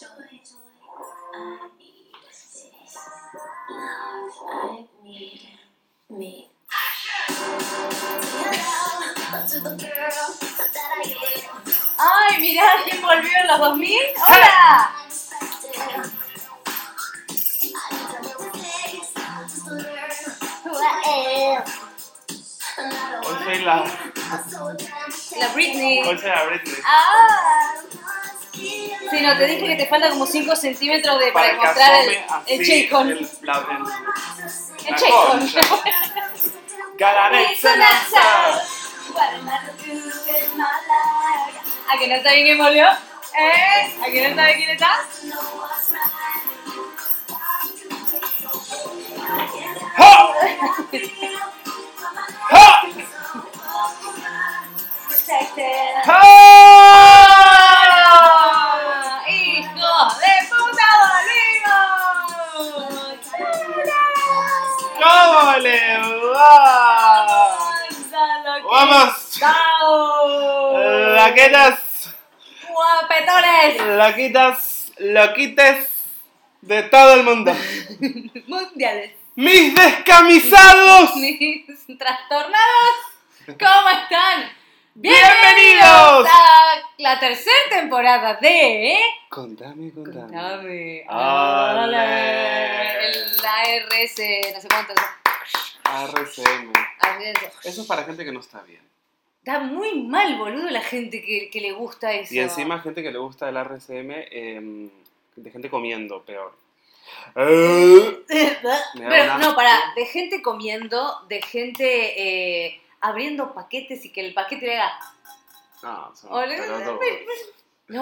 joy, I need space. Love, I need me. To the girl that I am. ¡Ay, mirá quién volvió en los 2000! ¡Hola! Unexpected. I need a little place just to learn who I am. And I don't Hoy wanna soy la, be so damn La Britney. hoy soy la Britney. ¡Ah! Sí, no, te dije que te falta como 5 centímetros de, para encontrar el, el J-Con. el- la- El my life? ¿A que no saben quién volvió? ¿Eh? ¿A que no saben quién está? ¡Ja! ¡Ja! ¡Ja! Laquetas, ¡Guapetones! laquitas, loquites de todo el mundo. Mundiales. ¡Mis descamisados! Mis trastornados, ¿cómo están? ¡Bienvenidos! a la tercera temporada de Contame, contame. Contame. Ale. El ARS, no sé cuánto. RCM. ARS. Eso es para gente que no está bien. Da muy mal, boludo, la gente que, que le gusta eso. Y encima gente que le gusta el RCM, eh, de gente comiendo, peor. Eh, Pero no, para, de gente comiendo, de gente eh, abriendo paquetes y que el paquete le haga. No, son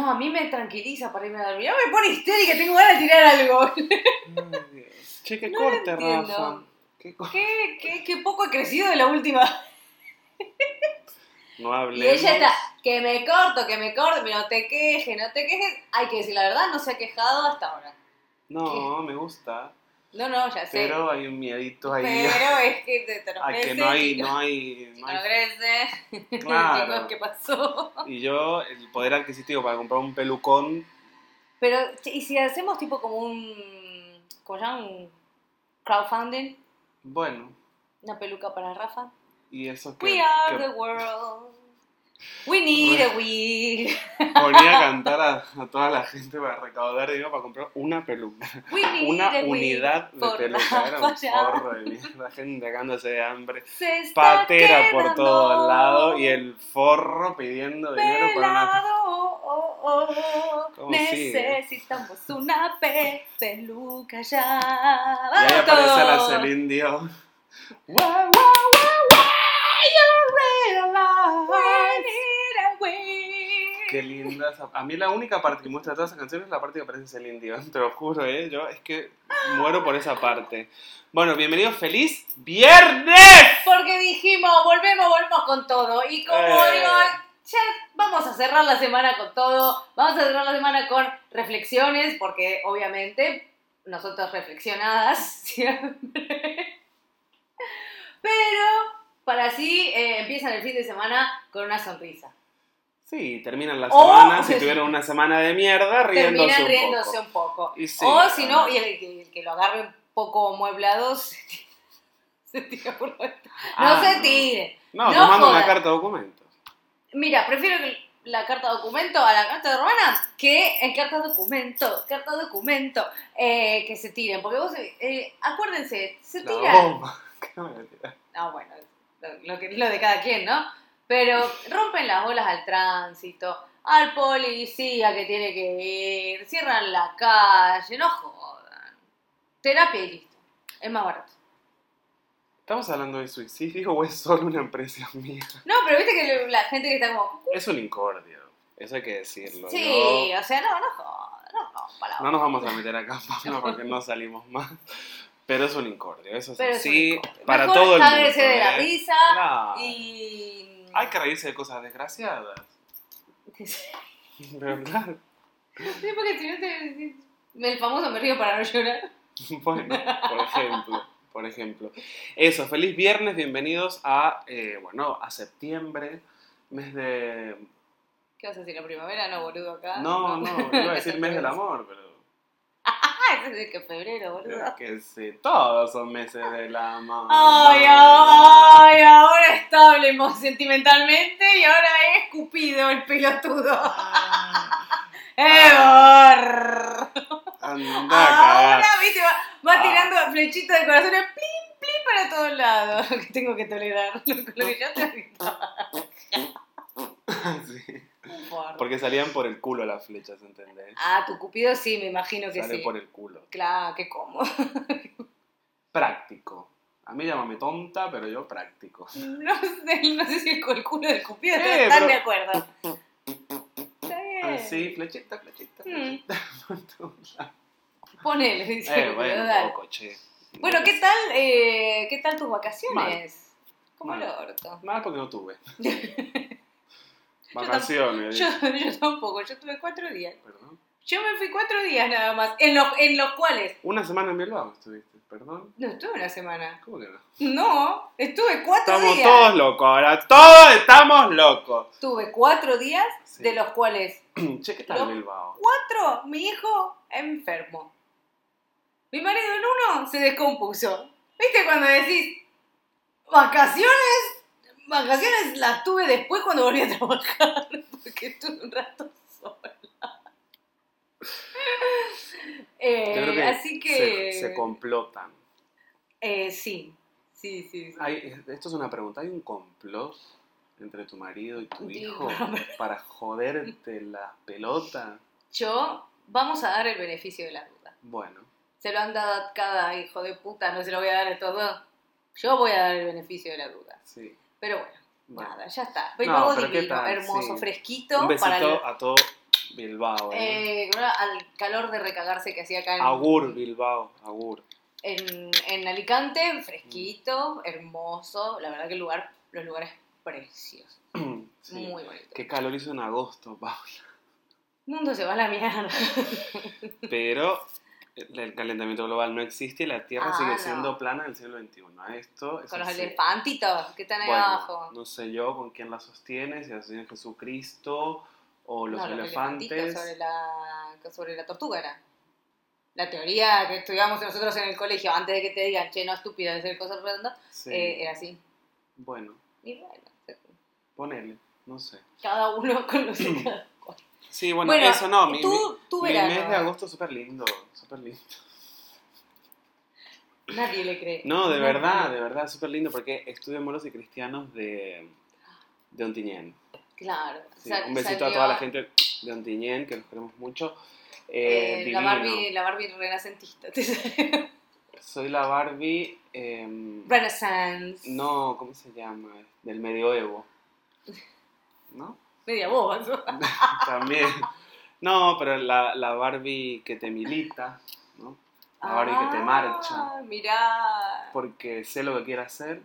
a mí me tranquiliza para irme a dormir. No me pone histérica, tengo ganas de tirar algo. Ay, Dios. Che, qué No lo corte, entiendo. Rafa. Qué co- ¿Qué, qué, qué poco he crecido de la última. No hablemos. Y ella está, que me corto, que me corto, pero no te quejes, no te quejes. Hay que decir la verdad, no se ha quejado hasta ahora. No, me gusta. No, no, ya sé. Pero hay un miedito ahí. Pero es que te, lo a que no hay, no hay, no hay. Claro. Chicos, ¿qué pasó? Y yo, el poder adquisitivo para comprar un pelucón, Pero, ¿y si hacemos tipo como un. ¿Cómo se llama? Un crowdfunding? bueno, Una peluca para Rafa. Y eso que, We are que the world. We need a wig. ponía a cantar a, a toda la gente para recaudar dinero para comprar una peluca. We need Una a wig unidad de peluca. Era un forro de mierda, gente cagándose de hambre. Patera por todos lados y el forro pidiendo dinero para una pelado, oh, oh, oh. ¿Cómo sigue? Necesitamos una pe peluca ya. Y ahí ¡Vamos aparece la! Celine Dion. Wow, wow, wow, Qué linda esa- A mí la única parte que muestra de todas esas canciones es la parte que aparece Celine Dion, te lo juro, ¿eh? Yo es que muero por esa parte. Bueno, bienvenidos, feliz viernes. Porque dijimos, volvemos, volvemos con todo. Y como Eh. digo, ya vamos a cerrar la semana con todo. Vamos a cerrar la semana con reflexiones, porque obviamente nosotros reflexionadas siempre. Pero para así eh, empiezan el fin de semana con una sonrisa. Sí, terminan la O- semana, si tuvieron una semana de mierda, riéndose Terminan un riéndose poco. un poco. Y sí, o si no, ah. y el, que- el que lo agarre un poco amueblado se tira, se tira por la ventana. No Ah, se no. tire. No, No te mando una carta de documentos. Mira, prefiero que la carta documento a la carta de Romana que en carta documento, carta documento, eh, que se tiren. Porque vos, eh, acuérdense, se tiran. bomba. ¿Qué me voy a tirar? No, bueno, lo, lo que, lo de cada quien, ¿no? Pero rompen las bolas al tránsito, al policía que tiene que ir, cierran la calle, no jodan. Terapia y listo. Es más barato. ¿Estamos hablando de suicidio o es solo una impresión mía? No, pero viste que la gente que está como. Es un incordio, eso hay que decirlo. Sí, ¿no? o sea, no, no jodan, no, no, No nos vamos a meter acá, Pablo, porque no salimos más. Pero es un incordio, eso es Pero es un así incordio. para Mejor todo el mundo. de la ¿eh? risa Claro. y. Hay que reírse de cosas desgraciadas. Claro, Sí, porque si no te. El famoso me río para no llorar. bueno, por ejemplo, por ejemplo. Eso, feliz viernes, bienvenidos a, eh, bueno, a septiembre, mes de ¿Qué vas a decir? ¿La primavera? No, boludo, acá. No, no, iba a decir mes del amor, pero. Ah, es de que febrero, boludo. Que sí, todos son meses del amor. Ay, ay, ahora está hablemos sentimentalmente y ahora es Cupido el pelotudo. ¡Evor! Anda a cagar. Ahora, viste, va, va Ah. tirando flechitas de corazones, plin, plin para todos lados. Que tengo que tolerar lo, lo que yo te gritaba. Porque salían por el culo las flechas, ¿entendés? Ah, tu Cupido sí, me imagino que Sale sí. por el culo. Claro, qué cómodo. Práctico. A mí llámame tonta, pero yo práctico. No sé, no sé si con el culo del Cupido Eh, están pero- de acuerdo. Está bien. Ah, sí, flechita, flechita, Mm. flechita. Lados. Ponele, dice eh, el bueno, un poco, che. Bueno, ¿qué tal, eh, ¿qué tal tus vacaciones? Como el Mal. orto. Mal porque no tuve. Vacaciones. Yo, yo tampoco, yo tuve cuatro días. Perdón. Yo me fui cuatro días nada más, en los, en los cuales... Una semana en Bilbao estuviste, perdón. No estuve una semana. ¿Cómo que no? No, estuve cuatro Estamos días. todos locos ahora. Todos estamos locos. Tuve cuatro días, Sí. de los cuales che, ¿qué tal Bilbao? cuatro, mi hijo enfermo. Mi marido en uno se descompuso. ¿Viste cuando decís vacaciones? Vacaciones las tuve después cuando volví a trabajar, porque estuve un rato sola. Eh, Yo creo que, así que... se, se complotan. eh, sí, sí, sí. sí. Hay- esto es una pregunta. ¿Hay un complot entre tu marido y tu Digo, hijo para joderte la pelota? Yo, vamos a dar el beneficio de la duda. Bueno, Se lo han dado a cada hijo de puta, no se lo voy a dar a estos dos. Yo voy a dar el beneficio de la duda. sí. Pero bueno, Bueno. nada, ya está. No, pero ¿qué divino, hermoso, Sí. fresquito. Un besito para el- a todo Bilbao. ¿eh? eh, al calor de recagarse que hacía acá en, Agur, Bilbao, Agur. en, en Alicante, fresquito, hermoso. La verdad que el lugar, los lugares preciosos. Sí. Muy bonito. Qué calor hizo en agosto, Paula. Mundo se va a la mierda. Pero el el calentamiento global no existe y la Tierra Ah, sigue no. siendo plana en el siglo XXI. Esto es Con los así. elefantitos que están ahí Bueno, abajo. no sé yo con quién la sostiene, si la sostiene Jesucristo o los no, los elefantes. elefantitos sobre la, sobre la tortuga era. La teoría que estudiamos nosotros en el colegio, antes de que te digan, che, no estúpido, de ser cosas redondas, Sí. eh, era así. Bueno, Y bueno, ponele, no sé. cada uno con los. Sí, bueno, Bueno, eso no, mi, tú- mi- tu mi verano. mes de agosto súper lindo, súper lindo. Nadie le cree. No, de verdad, de verdad, súper lindo porque estuve en Moros y Cristianos de, de Ontinyent. Claro. Sí, sal- un besito salió, a toda la gente de Ontinyent, que los queremos mucho. Eh, eh, la. Barbie, la Barbie renacentista. Soy la Barbie, em, Renaissance. no, ¿cómo se llama? Del medioevo. ¿No? Media boba. También. No, pero la, la Barbie que te milita, ¿no? La Barbie que te marcha. Ah, Mirá. Porque sé lo que quiere hacer,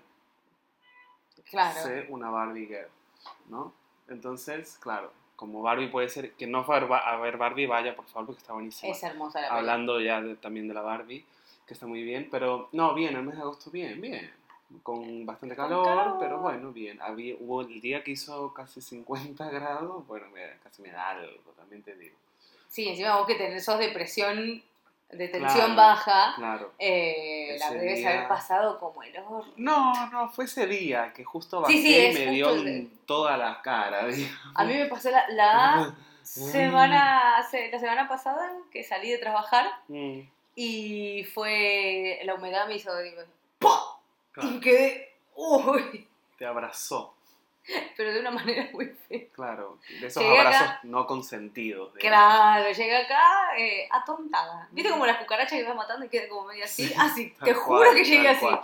Claro. sé una Barbie girl, ¿no? Entonces, claro, como Barbie puede ser, que no fue a ver, Barbie, vaya por favor, porque está buenísima. Es hermosa la película. Hablando ya de- también de la Barbie, que está muy bien, pero no, bien, el mes de agosto bien, bien. Con bastante Con calor, calor. pero bueno, bien. Había, hubo el día que hizo casi 50 grados, bueno, me- casi me da algo, también te digo. Sí, encima vos que tenés, sos de presión, de tensión Claro, baja, Claro. eh, la debes día- haber pasado como el horror. No, no, fue ese día que justo bajé Sí, sí, y me dio en toda la cara. digamos. A mí me pasó la, la semana, la semana pasada que salí de trabajar Mm, y fue, la humedad me hizo, digo. Claro, Y quedé, uy, te abrazó, pero de una manera muy fea. claro. De esos Llegué acá- abrazos no consentidos. digamos. Claro, llegué acá eh, atontada. ¿Viste como las cucarachas que vas matando y queda como medio así? Sí, Así, tal te cual, juro que llegué así. cual.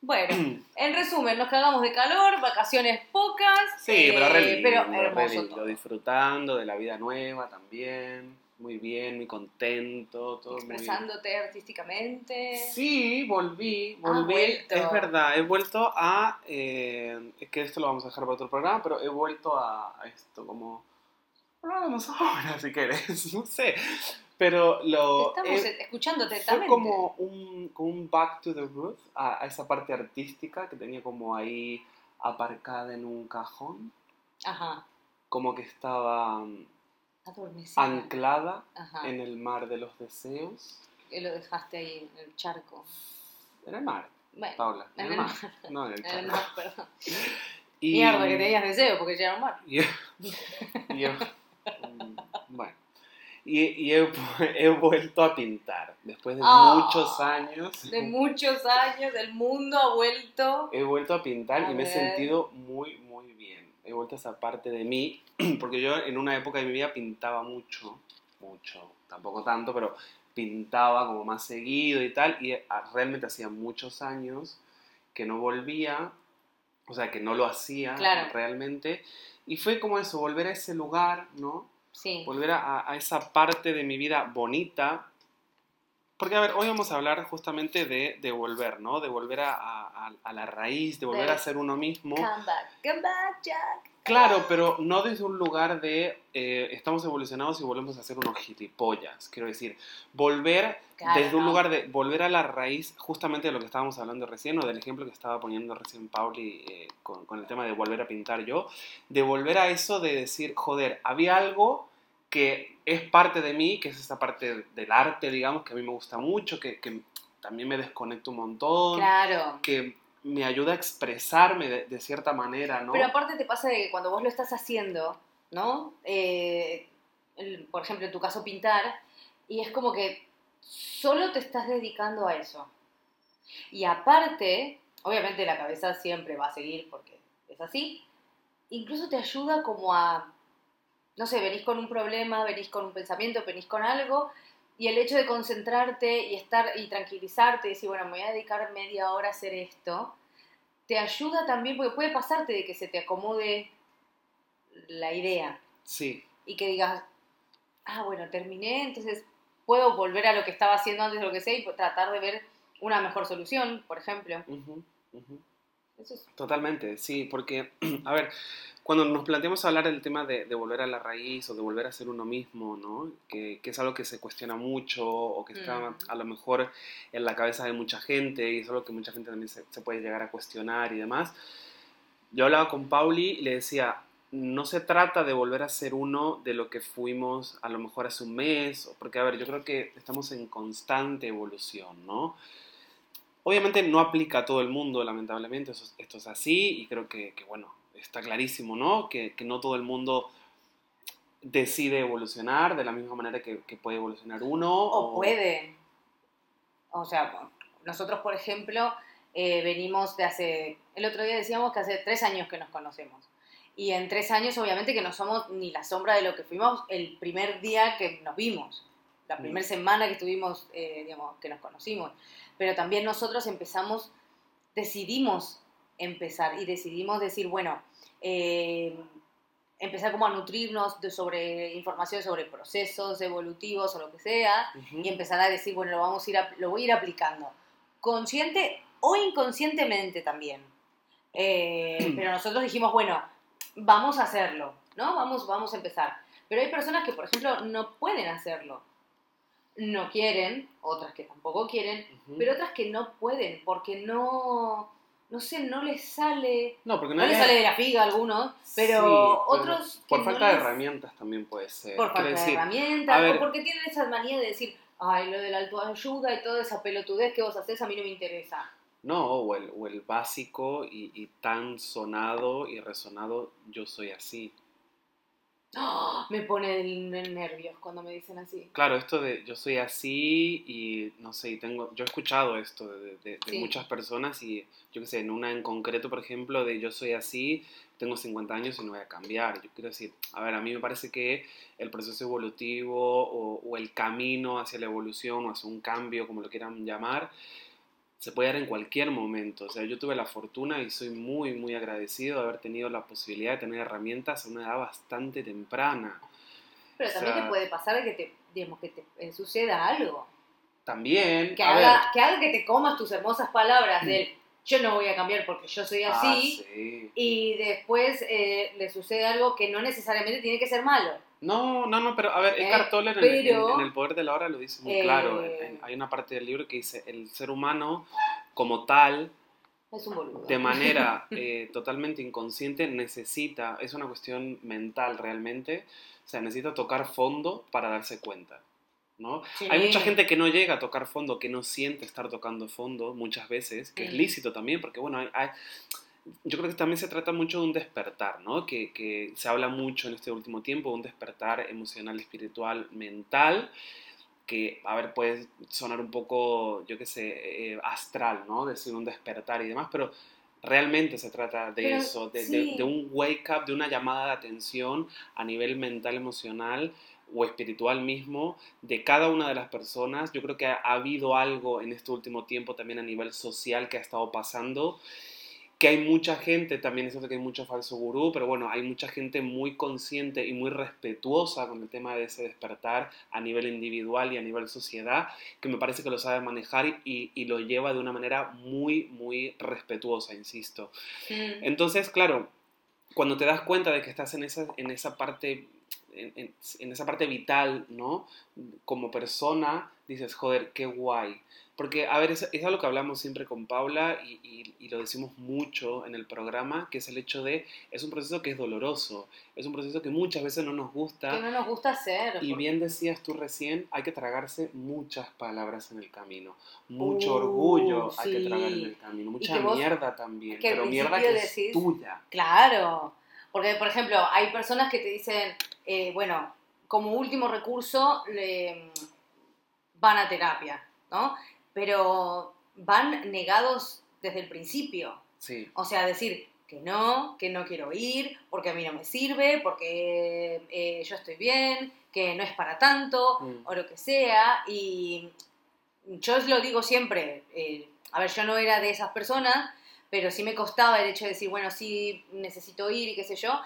Bueno, en resumen, nos cagamos de calor, vacaciones pocas, Sí, pero re eh, lindo, pero re hermoso lindo, todo. disfrutando de la vida nueva también, muy bien, muy contento, todo muy bien. Expresándote artísticamente. Sí, volví, Ah, volví, es verdad, he vuelto a, eh, es que esto lo vamos a dejar para otro programa, pero he vuelto a, a esto como, bueno, hablamos ahora si querés, no sé, pero lo... Estamos he- escuchando fue atentamente. como un, como un back to the roots, a, a esa parte artística que tenía como ahí aparcada en un cajón. Ajá. como que estaba Adormecida. anclada Ajá. en el mar de los deseos. Que lo dejaste ahí en el charco. En el mar, Bueno, Paula. En, en el mar. No, en el en el charco. mar, perdón. Y- Mierda, que tenías deseo porque ya era un mar. Y, y yo- mm, bueno. Y, y he, he vuelto a pintar. Después de Ah, muchos años, De muchos años, el mundo ha vuelto. he vuelto a pintar A y me he sentido muy. He vuelto a esa parte de mí, porque yo en una época de mi vida pintaba mucho, mucho, tampoco tanto, pero pintaba como más seguido y tal, y realmente hacía muchos años que no volvía, o sea, que no lo hacía Claro. realmente, y fue como eso, volver a ese lugar, ¿no? Sí. volver a, a esa parte de mi vida bonita. Porque, a ver, hoy vamos a hablar justamente de, de volver, ¿no? De volver a, a- a la raíz, de volver De- a ser uno mismo. Come back, come back, Jack. Claro, pero no desde un lugar de eh, estamos evolucionados y volvemos a ser unos gilipollas. Quiero decir, volver Claro, desde un lugar de volver a la raíz, justamente de lo que estábamos hablando recién, o del ejemplo que estaba poniendo recién Pauli eh, con, con el tema de volver a pintar yo, de volver a eso de decir, joder, había algo que es parte de mí, que es esa parte del arte, digamos, que a mí me gusta mucho, que, que también me desconecto un montón, Claro. que me ayuda a expresarme de, de cierta manera, ¿no? Pero aparte te pasa de que cuando vos lo estás haciendo, ¿no? Eh, el- por ejemplo, en tu caso pintar, y es como que solo te estás dedicando a eso. Y aparte, obviamente la cabeza siempre va a seguir porque es así, incluso te ayuda como a, no sé, venís con un problema, venís con un pensamiento, venís con algo, y el hecho de concentrarte y estar y tranquilizarte y decir, bueno, me voy a dedicar media hora a hacer esto, te ayuda también, porque puede pasarte de que se te acomode la idea. Sí, y que digas, ah, bueno, terminé, entonces puedo volver a lo que estaba haciendo antes de lo que sé y tratar de ver una mejor solución, por ejemplo. Eso es Totalmente, sí, porque, a ver, cuando nos planteamos hablar del tema de, de volver a la raíz o de volver a ser uno mismo, ¿no? Que, que es algo que se cuestiona mucho o que está Mm. a lo mejor en la cabeza de mucha gente y es algo que mucha gente también se, se puede llegar a cuestionar y demás. Yo hablaba con Pauli y le decía, no se trata de volver a ser uno de lo que fuimos a lo mejor hace un mes, porque, a ver, yo creo que estamos en constante evolución, ¿no? Obviamente no aplica a todo el mundo, lamentablemente, eso es- esto es así y creo que, que, bueno, está clarísimo, ¿no? Que, que no todo el mundo decide evolucionar de la misma manera que, que puede evolucionar uno. O puede. O sea, nosotros, por ejemplo, eh, venimos de hace. El otro día decíamos que hace tres años que nos conocemos. Y en tres años, obviamente, que no somos ni la sombra de lo que fuimos el primer día que nos vimos. La Mm. primera semana que estuvimos, eh, digamos, que nos conocimos. Pero también nosotros empezamos, decidimos empezar y decidimos decir, bueno, eh, empezar como a nutrirnos de sobre información sobre procesos evolutivos o lo que sea Ujú. y empezar a decir, bueno, lo, vamos a ir a- lo voy a ir aplicando. Consciente o inconscientemente también. Eh, pero nosotros dijimos, bueno, vamos a hacerlo, ¿no? Vamos, vamos a empezar. Pero hay personas que, por ejemplo, no pueden hacerlo. No quieren, otras que tampoco quieren, pero otras que no pueden porque no, no sé, no les sale, no, porque no no les es- sale de la figa a algunos, pero Sí, pero otros que Por no falta de herramientas también puede ser. por falta de herramientas, a ver- o porque tienen esa manía de decir, ay, lo de la autoayuda y toda esa pelotudez que vos haces a mí no me interesa. No, o el, o el básico y, y tan sonado y resonado, yo soy así. ¡Ah! Me pone el- el nervios cuando me dicen así. Claro, esto de yo soy así y no sé, y tengo, yo he escuchado esto de, de- de Sí. muchas personas y yo qué sé, en una en concreto, por ejemplo, de yo soy así, tengo 50 años y no voy a cambiar. Yo quiero decir, a ver, a mí me parece que el proceso evolutivo o, o el camino hacia la evolución o hacia un cambio, como lo quieran llamar, se puede dar en cualquier momento. O sea, yo tuve la fortuna y soy muy, muy agradecido de haber tenido la posibilidad de tener herramientas a una edad bastante temprana. Pero O también sea- te puede pasar que te, digamos, que te suceda algo. También, Que a haga, ver, que haga que te comas tus hermosas palabras del yo no voy a cambiar porque yo soy Ah, así. sí. Y después eh, le sucede algo que no necesariamente tiene que ser malo. No, no, no, pero a ver, Eh, Eckhart Tolle en, el- en- pero- en El Poder de la Hora lo dice muy Eh, claro. En- en- hay una parte del libro que dice, el ser humano como tal Es un de manera eh, totalmente inconsciente necesita, es una cuestión mental realmente, o sea, necesita tocar fondo para darse cuenta. ¿no? Sí. Hay mucha gente que no llega a tocar fondo, que no siente estar tocando fondo muchas veces, que es Mm. lícito también, porque bueno, hay- hay- yo creo que también se trata mucho de un despertar, ¿no? Que, que se habla mucho en este último tiempo, de un despertar emocional, espiritual, mental, que, a ver, puede sonar un poco, yo qué sé, eh, astral, ¿no? Decir un despertar y demás, pero realmente se trata de Pero, eso, de, de- sí. de un wake up, de una llamada de atención a nivel mental, emocional o espiritual mismo de cada una de las personas. Yo creo que ha, ha habido algo en este último tiempo también a nivel social que ha estado pasando, que hay mucha gente, también es cierto que hay mucho falso gurú, pero bueno, hay mucha gente muy consciente y muy respetuosa con el tema de ese despertar a nivel individual y a nivel sociedad, que me parece que lo sabe manejar y, y lo lleva de una manera muy, muy respetuosa, insisto. Entonces, claro, cuando te das cuenta de que estás en esa, en esa parte en, en- en esa parte vital, ¿no? Como persona, dices, joder, qué guay. Porque, a ver, es, es algo que hablamos siempre con Paula y, y- y lo decimos mucho en el programa, que es el hecho de, es un proceso que es doloroso, es un proceso que muchas veces no nos gusta. Que no nos gusta hacer. Y porque- bien decías tú recién, hay que tragarse muchas palabras en el camino. Mucho Uh, orgullo hay que sí. tragar en el camino. Mucha vos- mierda también. pero mierda que principio es decís- tuya. Claro, porque por ejemplo, hay personas que te dicen, eh, bueno, como último recurso le- van a terapia, ¿no? Pero van negados desde el principio. Sí. O sea, decir que no, que no quiero ir, porque a mí no me sirve, porque eh, yo estoy bien, que no es para tanto, Mm. o lo que sea. Y yo lo digo siempre, eh, a ver, yo no era de esas personas, pero sí me costaba el hecho de decir, bueno, sí, necesito ir y qué sé yo.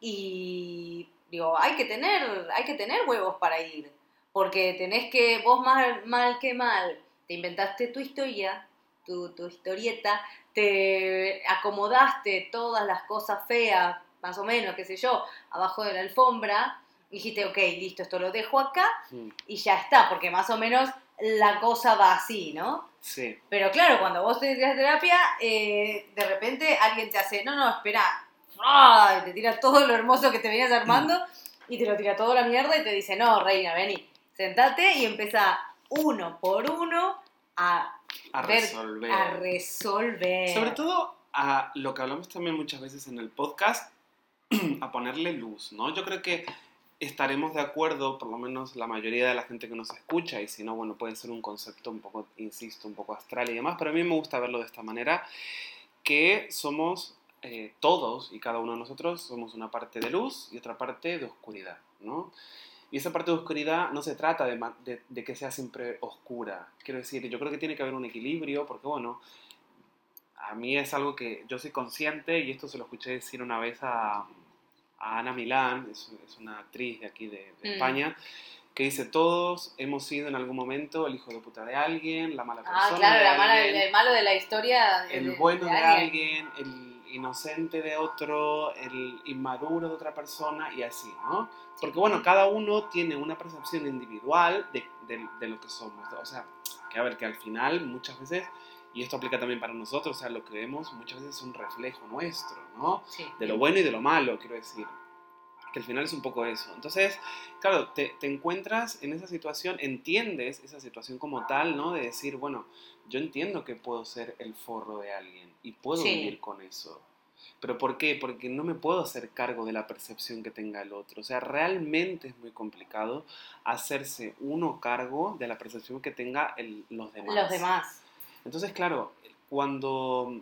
Y digo, hay que tener, hay que tener huevos para ir, porque tenés que, vos mal, mal que mal, te inventaste tu historia, tu, tu historieta, te acomodaste todas las cosas feas, más o menos, qué sé yo, abajo de la alfombra, y dijiste, ok, listo, esto lo dejo acá y ya está, porque más o menos la cosa va así, ¿no? Sí. Pero claro, cuando vos te tiras terapia, eh, de repente alguien te hace, no, no, espera, y te tira todo lo hermoso que te venías armando y te lo tira todo a la mierda y te dice, no, reina, vení, sentate y empieza uno por uno a, A ver- resolver. a resolver. Sobre todo a lo que hablamos también muchas veces en el podcast, a ponerle luz, ¿no? Yo creo que estaremos de acuerdo, por lo menos la mayoría de la gente que nos escucha, y si no, bueno, puede ser un concepto un poco, insisto, un poco astral y demás, pero a mí me gusta verlo de esta manera, que somos eh, todos y cada uno de nosotros somos una parte de luz y otra parte de oscuridad, ¿no? Y esa parte de oscuridad no se trata de, de que sea siempre oscura. Quiero decir, yo creo que tiene que haber un equilibrio, porque bueno, a mí es algo que yo soy consciente, y esto se lo escuché decir una vez a, a Ana Milán, es, es una actriz de aquí de, de Mm. España, que dice, todos hemos sido en algún momento el hijo de puta de alguien, la mala persona Ah, claro, de la mala- alguien, el malo de la historia. el de- bueno de, de alguien, el inocente de otro, el inmaduro de otra persona y así, ¿no? Porque bueno, cada uno tiene una percepción individual de- de lo que somos. O sea, que a ver, que al final muchas veces, y esto aplica también para nosotros, o sea, lo que vemos muchas veces es un reflejo nuestro, ¿no? Sí. De lo bueno y de lo malo, quiero decir. Que al final es un poco eso. Entonces, claro, te, te encuentras en esa situación, entiendes esa situación como tal, ¿no? De decir, bueno, yo entiendo que puedo ser el forro de alguien y puedo Sí. vivir con eso. ¿Pero por qué? Porque no me puedo hacer cargo de la percepción que tenga el otro. O sea, realmente es muy complicado hacerse uno cargo de la percepción que tenga el- los demás. Los demás. Entonces, claro, cuando,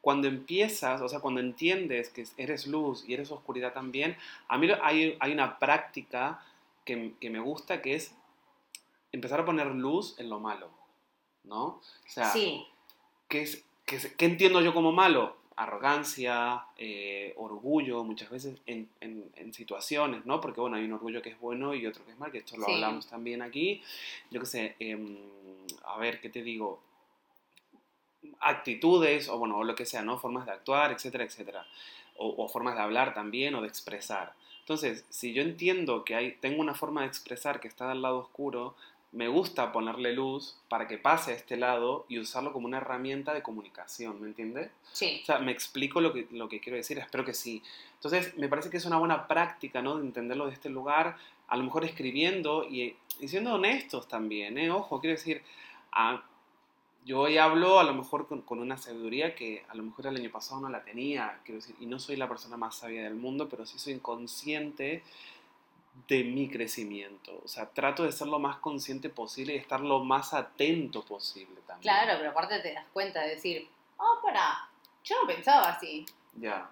cuando empiezas, o sea, cuando entiendes que eres luz y eres oscuridad también, a mí hay, hay una práctica que, que me gusta que es empezar a poner luz en lo malo, ¿no? O sea, Sí. ¿qué, es, qué, es- qué entiendo yo como malo? Arrogancia, eh, orgullo, muchas veces en, en- en situaciones, ¿no? Porque, bueno, hay un orgullo que es bueno y otro que es mal, que esto lo Sí. hablamos también aquí. Yo qué sé, em, a ver, ¿qué te digo? Actitudes, o bueno, o lo que sea, ¿no? Formas de actuar, etcétera, etcétera. O, o formas de hablar también, o de expresar. Entonces, si yo entiendo que hay, tengo una forma de expresar que está del lado oscuro, me gusta ponerle luz para que pase a este lado y usarlo como una herramienta de comunicación, ¿me entiendes? Sí. O sea, me explico lo que, lo que quiero decir, espero que sí. Entonces, me parece que es una buena práctica, ¿no? De entenderlo de este lugar, a lo mejor escribiendo y, y siendo honestos también, ¿eh? Ojo, quiero decir, ah, yo hoy hablo a lo mejor con, con una sabiduría que a lo mejor el año pasado no la tenía, quiero decir, y no soy la persona más sabia del mundo, pero sí soy consciente de mi crecimiento. O sea, trato de ser lo más consciente posible y estar lo más atento posible también. Claro, pero aparte te das cuenta de decir, oh, para, yo no pensaba así. Ya.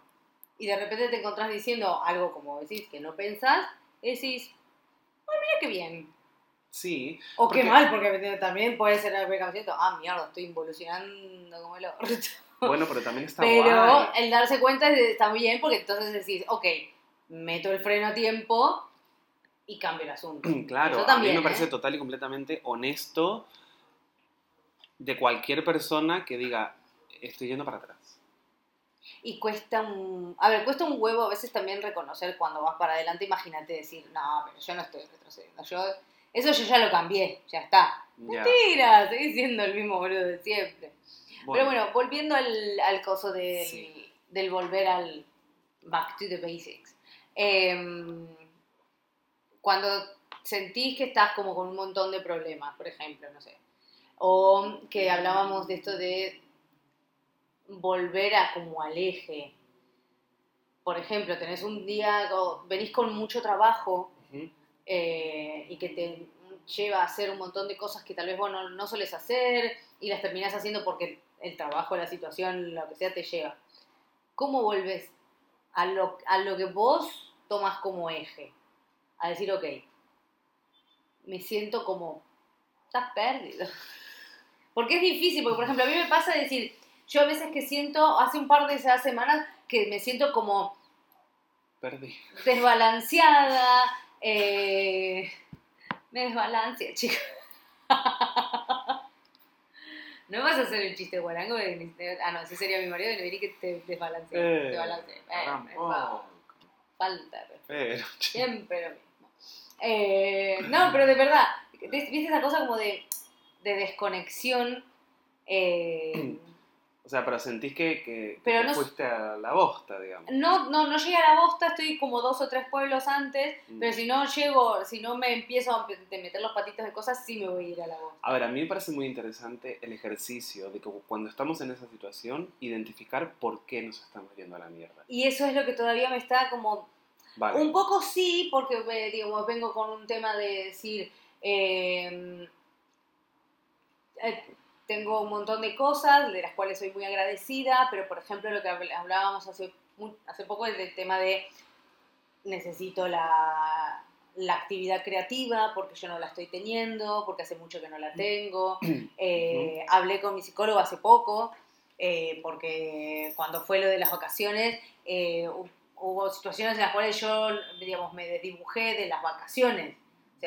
Y de repente te encontrás diciendo algo como decís que no pensás, y decís, ay, mira qué bien. Sí, O Porque- qué mal, porque también puede ser el cierto, ah, mierda, estoy involucionando como el orto. bueno, pero también está Pero guay. el darse cuenta es- está muy bien porque entonces decís, ok, meto el freno a tiempo y cambio el asunto. Claro, Eso a también, mí me parece ¿eh? total y completamente honesto de cualquier persona que diga, estoy yendo para atrás. Y cuesta un... A ver, cuesta un huevo a veces también reconocer cuando vas para adelante. Imagínate decir, no, pero yo no estoy retrocediendo. Yo, eso yo ya lo cambié, ya está. Mentira, seguís siendo el mismo boludo de siempre. Pero Bueno, bueno, volviendo al, al coso del, Sí. del volver al back to the basics. Em, cuando sentís que estás como con un montón de problemas, por ejemplo, no sé. O que hablábamos de esto de volver a como al eje. Por ejemplo, tenés un día, venís con mucho trabajo eh, y que te lleva a hacer un montón de cosas que tal vez vos no, no sueles hacer y las terminás haciendo porque el trabajo, la situación, lo que sea, te lleva. ¿Cómo volves a lo, a lo que vos tomas como eje? A decir, ok, me siento como, estás perdido. Porque es difícil, porque por ejemplo a mí me pasa decir, yo a veces que siento, hace un par de esas semanas, que me siento como perdí. desbalanceada, eh, me desbalancea, chica. No vas a hacer el chiste guarango de, ah no, ese sería mi marido le diría que te desbalancea, Eh, te balancea. Eh, va, falta de. Pero, siempre lo mismo. Eh, no, pero de verdad, viste esa cosa como de, de desconexión. eh, o sea, pero sentís que, que Pero te no- fuiste a la bosta, digamos. no, no, no llegué a la bosta, estoy como dos o tres pueblos antes, Mm. pero si no llego, si no me empiezo a meter los patitos de cosas, sí me voy a ir a la bosta. A ver, a mí me parece muy interesante el ejercicio de que cuando estamos en esa situación, identificar por qué nos estamos yendo a la mierda. Y eso es lo que todavía me está como Vale. Un poco sí, porque eh, digamos, vengo con un tema de decir, eh, eh, tengo un montón de cosas de las cuales soy muy agradecida, pero por ejemplo lo que habl- hablábamos hace, hace poco es del tema de necesito la, la actividad creativa porque yo no la estoy teniendo, porque hace mucho que no la tengo. Eh, Hablé con mi psicólogo hace poco, eh, porque cuando fue lo de las vacaciones, eh, hu- hubo situaciones en las cuales yo, digamos, me desdibujé de las vacaciones.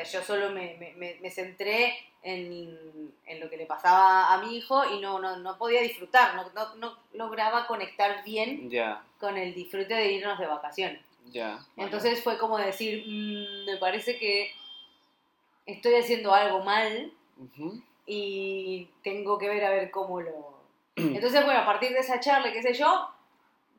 Sea, yo solo me, me- me- me centré en, en lo que le pasaba a mi hijo y no, no, no podía disfrutar, no, no, no lograba conectar bien con el disfrute de irnos de vacaciones. Entonces fue como decir, "Mm, me parece que estoy haciendo algo mal y tengo que ver a ver cómo lo... Entonces, bueno, a partir de esa charla, qué sé yo,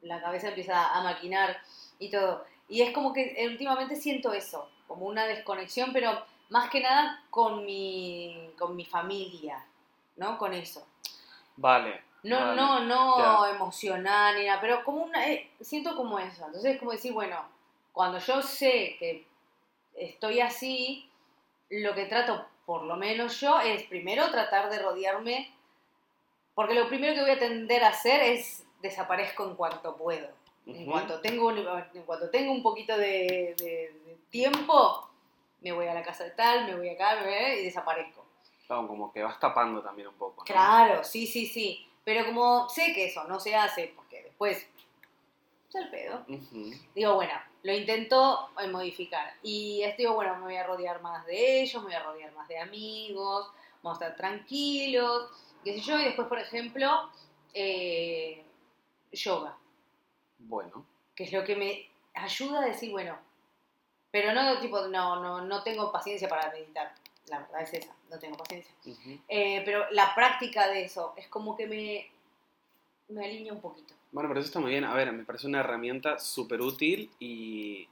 la cabeza empieza a maquinar y todo. Y es como que últimamente siento eso, como una desconexión, pero más que nada con mi, con mi familia, ¿no? Con eso. Vale. No, vale. no, no ya. emocional ni nada, pero como una, eh, siento como eso. Entonces es como decir, bueno, cuando yo sé que estoy así, lo que trato, por lo menos yo, es primero tratar de rodearme, porque lo primero que voy a tender a hacer es desaparezco en cuanto puedo. En cuanto tengo un, en cuanto tengo un poquito de, de- de tiempo, me voy a la casa de tal, me voy acá, voy y desaparezco. Claro, como que vas tapando también un poco. ¿no? Claro, sí, sí, sí. Pero como sé que eso no se hace, porque después ya el pedo. Digo, bueno, lo intento eh, modificar. Y es, digo, bueno, me voy a rodear más de ellos, me voy a rodear más de amigos, vamos a estar tranquilos, qué sé yo. Y después, por ejemplo, eh, yoga, Bueno. que es lo que me ayuda a decir, bueno, pero no tipo, no, no, no tengo paciencia para meditar. La verdad es esa, no tengo paciencia. Eh, pero la práctica de eso es como que me, me alinea un poquito. Bueno, pero eso está muy bien. A ver, me parece una herramienta súper útil y,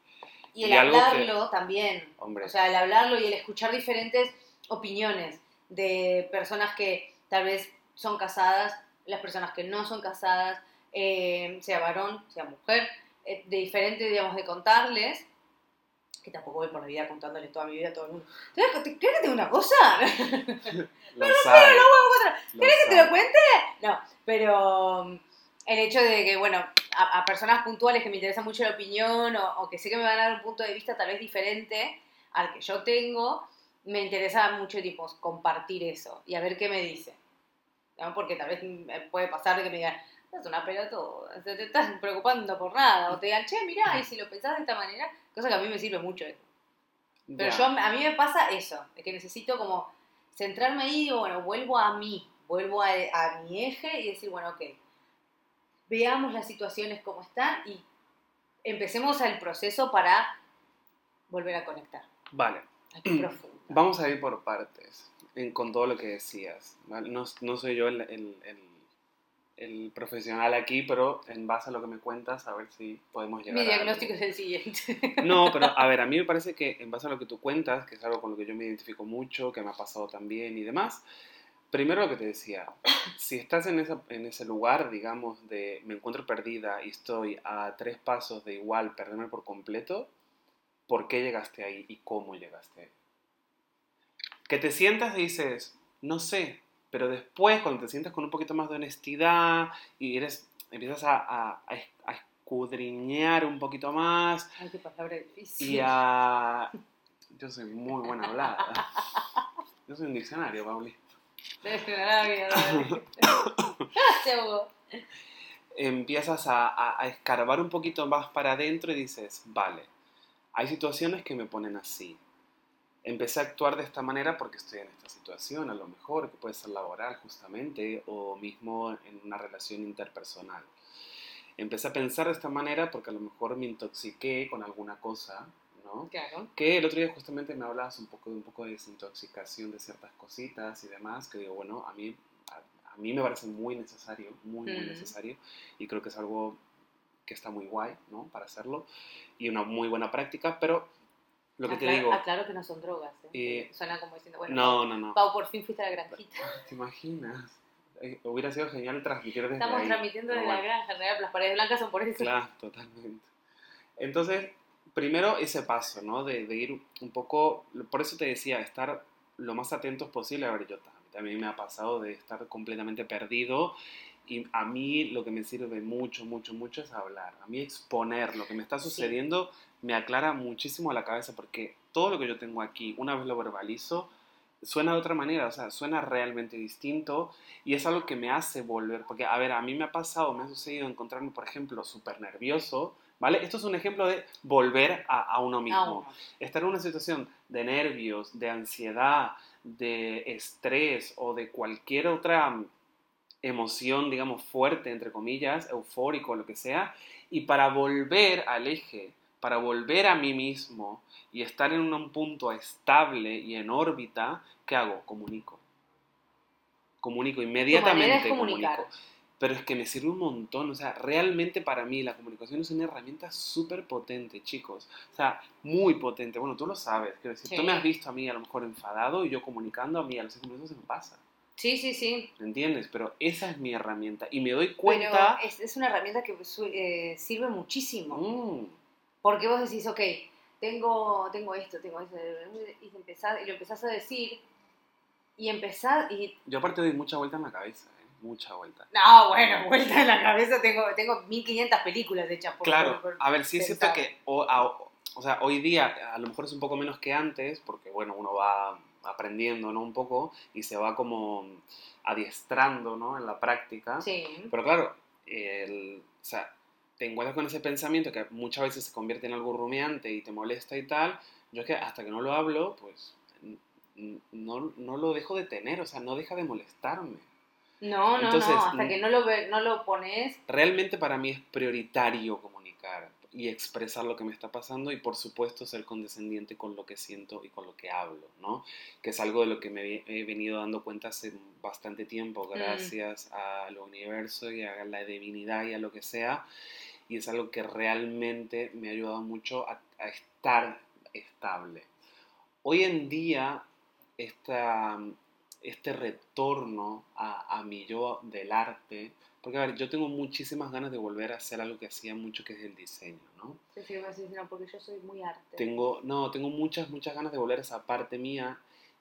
Y el Y algo que- hablarlo también. hombre, O sea, el hablarlo y el escuchar diferentes opiniones de personas que tal vez son casadas, las personas que no son casadas, eh, sea varón, sea mujer, eh, de diferentes, digamos, de contarles, que tampoco voy por la vida contándole toda mi vida a todo el mundo. ¿Sabes qué- ¿Querés que te diga una cosa? lo sabe. lo ¿Querés que te lo cuente? No, pero um, el hecho de que, bueno, a, a personas puntuales que me interesa mucho la opinión o, o que sé que me van a dar un punto de vista tal vez diferente al que yo tengo, me interesa mucho, tipo, compartir eso y a ver qué me dice. ¿no? Porque tal vez me puede pasar de que me digan, es una pelotuda, te, te estás preocupando por nada. O te digan, che, mirá, y si lo pensás de esta manera, cosa que a mí me sirve mucho eso. Pero Ya. yo, a mí me pasa eso, de que necesito como centrarme ahí y digo, bueno, vuelvo a mí, vuelvo a, a mi eje y decir, bueno, ok, veamos las situaciones como están y empecemos el proceso para volver a conectar. Vale, Aquí profundo. vamos a ir por partes en- con todo lo que decías. ¿vale? No, no soy yo el, el- el- el profesional aquí, pero en base a lo que me cuentas, a ver si podemos llegar Mi a diagnóstico es el siguiente. No, pero a ver, a mí me parece que en base a lo que tú cuentas, que es algo con lo que yo me identifico mucho, que me ha pasado también y demás, primero lo que te decía, si estás en, esa, en ese lugar, digamos, de me encuentro perdida y estoy a tres pasos de igual perderme por completo, ¿por qué llegaste ahí y cómo llegaste ahí? Que te sientas y dices, no sé, pero después cuando te sientas con un poquito más de honestidad y eres, empiezas a, a- a es- a escudriñar un poquito más, Ay, qué palabra difícil. y a... Yo soy muy buena hablada. Yo soy un diccionario, Pauli. Gracias, Hugo. Empiezas a, a- a escarbar un poquito más para adentro y dices, vale, hay situaciones que me ponen así. Empecé a actuar de esta manera porque estoy en esta situación, a lo mejor, que puede ser laboral justamente, o mismo en una relación interpersonal. Empecé a pensar de esta manera porque a lo mejor me intoxiqué con alguna cosa, ¿no? Claro. Que el otro día justamente me hablabas un poco de un poco de desintoxicación de ciertas cositas y demás, que digo, bueno, a mí, a, a mí me parece muy necesario, muy, muy Mm. necesario, y creo que es algo que está muy guay, ¿no? Para hacerlo, y una muy buena práctica, pero lo que te digo, Aclaro que no son drogas. ¿eh? Eh, Suena como diciendo, bueno, no, no, no, Pau, por fin fuiste a la granjita. ¿te imaginas? Eh, hubiera sido genial transmitir desde Estamos ahí, transmitiendo pero de la granja, en realidad las paredes blancas son por eso. Claro, totalmente. Entonces, primero ese paso, ¿no? De, de ir un poco, por eso te decía, estar lo más atentos posible. A ver, yo tam- también me ha pasado de estar completamente perdido y a mí lo que me sirve mucho, mucho, mucho es hablar. A mí exponer lo que me está Sí. sucediendo me aclara muchísimo la cabeza porque todo lo que yo tengo aquí, una vez lo verbalizo, suena de otra manera, o sea, suena realmente distinto y es algo que me hace volver, porque a ver, a mí me ha pasado, me ha sucedido encontrarme, por ejemplo, súper nervioso, ¿vale? Esto es un ejemplo de volver a, a uno mismo. Ah. Estar en una situación de nervios, de ansiedad, de estrés o de cualquier otra emoción, digamos, fuerte, entre comillas, eufórico, lo que sea, y para volver al eje, para volver a mí mismo y estar en un punto estable y en órbita, ¿qué hago? Comunico. Comunico inmediatamente. comunico. Pero es que me sirve un montón, o sea, realmente para mí la comunicación es una herramienta súper potente, chicos. O sea, muy potente. Bueno, tú lo sabes, quiero decir, tú me has visto a mí a lo mejor enfadado y yo comunicando a mí a los cinco minutos se me pasa, Sí, sí, sí. ¿me entiendes? Pero esa es mi herramienta y me doy Pero cuenta... es, es una herramienta que su- eh, sirve muchísimo. Mm, Porque vos decís, ok, tengo, tengo esto, tengo esto, y, empezás- y lo empezás a decir, y empezás, y... yo aparte doy mucha vuelta en la cabeza, ¿eh? mucha vuelta. No, bueno, vuelta en la cabeza, tengo, tengo 1500 películas hechas por... Claro, por- a ver, sí es cierto que o, a- o sea, hoy día a lo mejor es un poco menos que antes, porque bueno, uno va aprendiendo, ¿no? Un poco y se va como adiestrando, ¿no? En la práctica. Sí. Pero claro, el, o sea, te encuentras con ese pensamiento que muchas veces se convierte en algo rumiante y te molesta y tal. Yo es que hasta que no lo hablo, pues no, no lo dejo de tener, o sea, no deja de molestarme. No, no, Entonces, no, hasta que no lo, ve- no lo pones, Realmente para mí es prioritario comunicar. Y expresar lo que me está pasando y por supuesto ser condescendiente con lo que siento y con lo que hablo, ¿no? Que es algo de lo que me he venido dando cuenta hace bastante tiempo, gracias al universo y a la divinidad y a lo que sea. Y es algo que realmente me ha ayudado mucho a, a estar estable. Hoy en día, esta, este retorno a, a mi yo del arte, porque a ver, yo tengo muchísimas ganas de volver a hacer algo que hacía mucho, que es el diseño, ¿no? Sí, sí, no, porque yo soy muy arte. Tengo, no, tengo muchas, muchas ganas de volver a esa parte mía.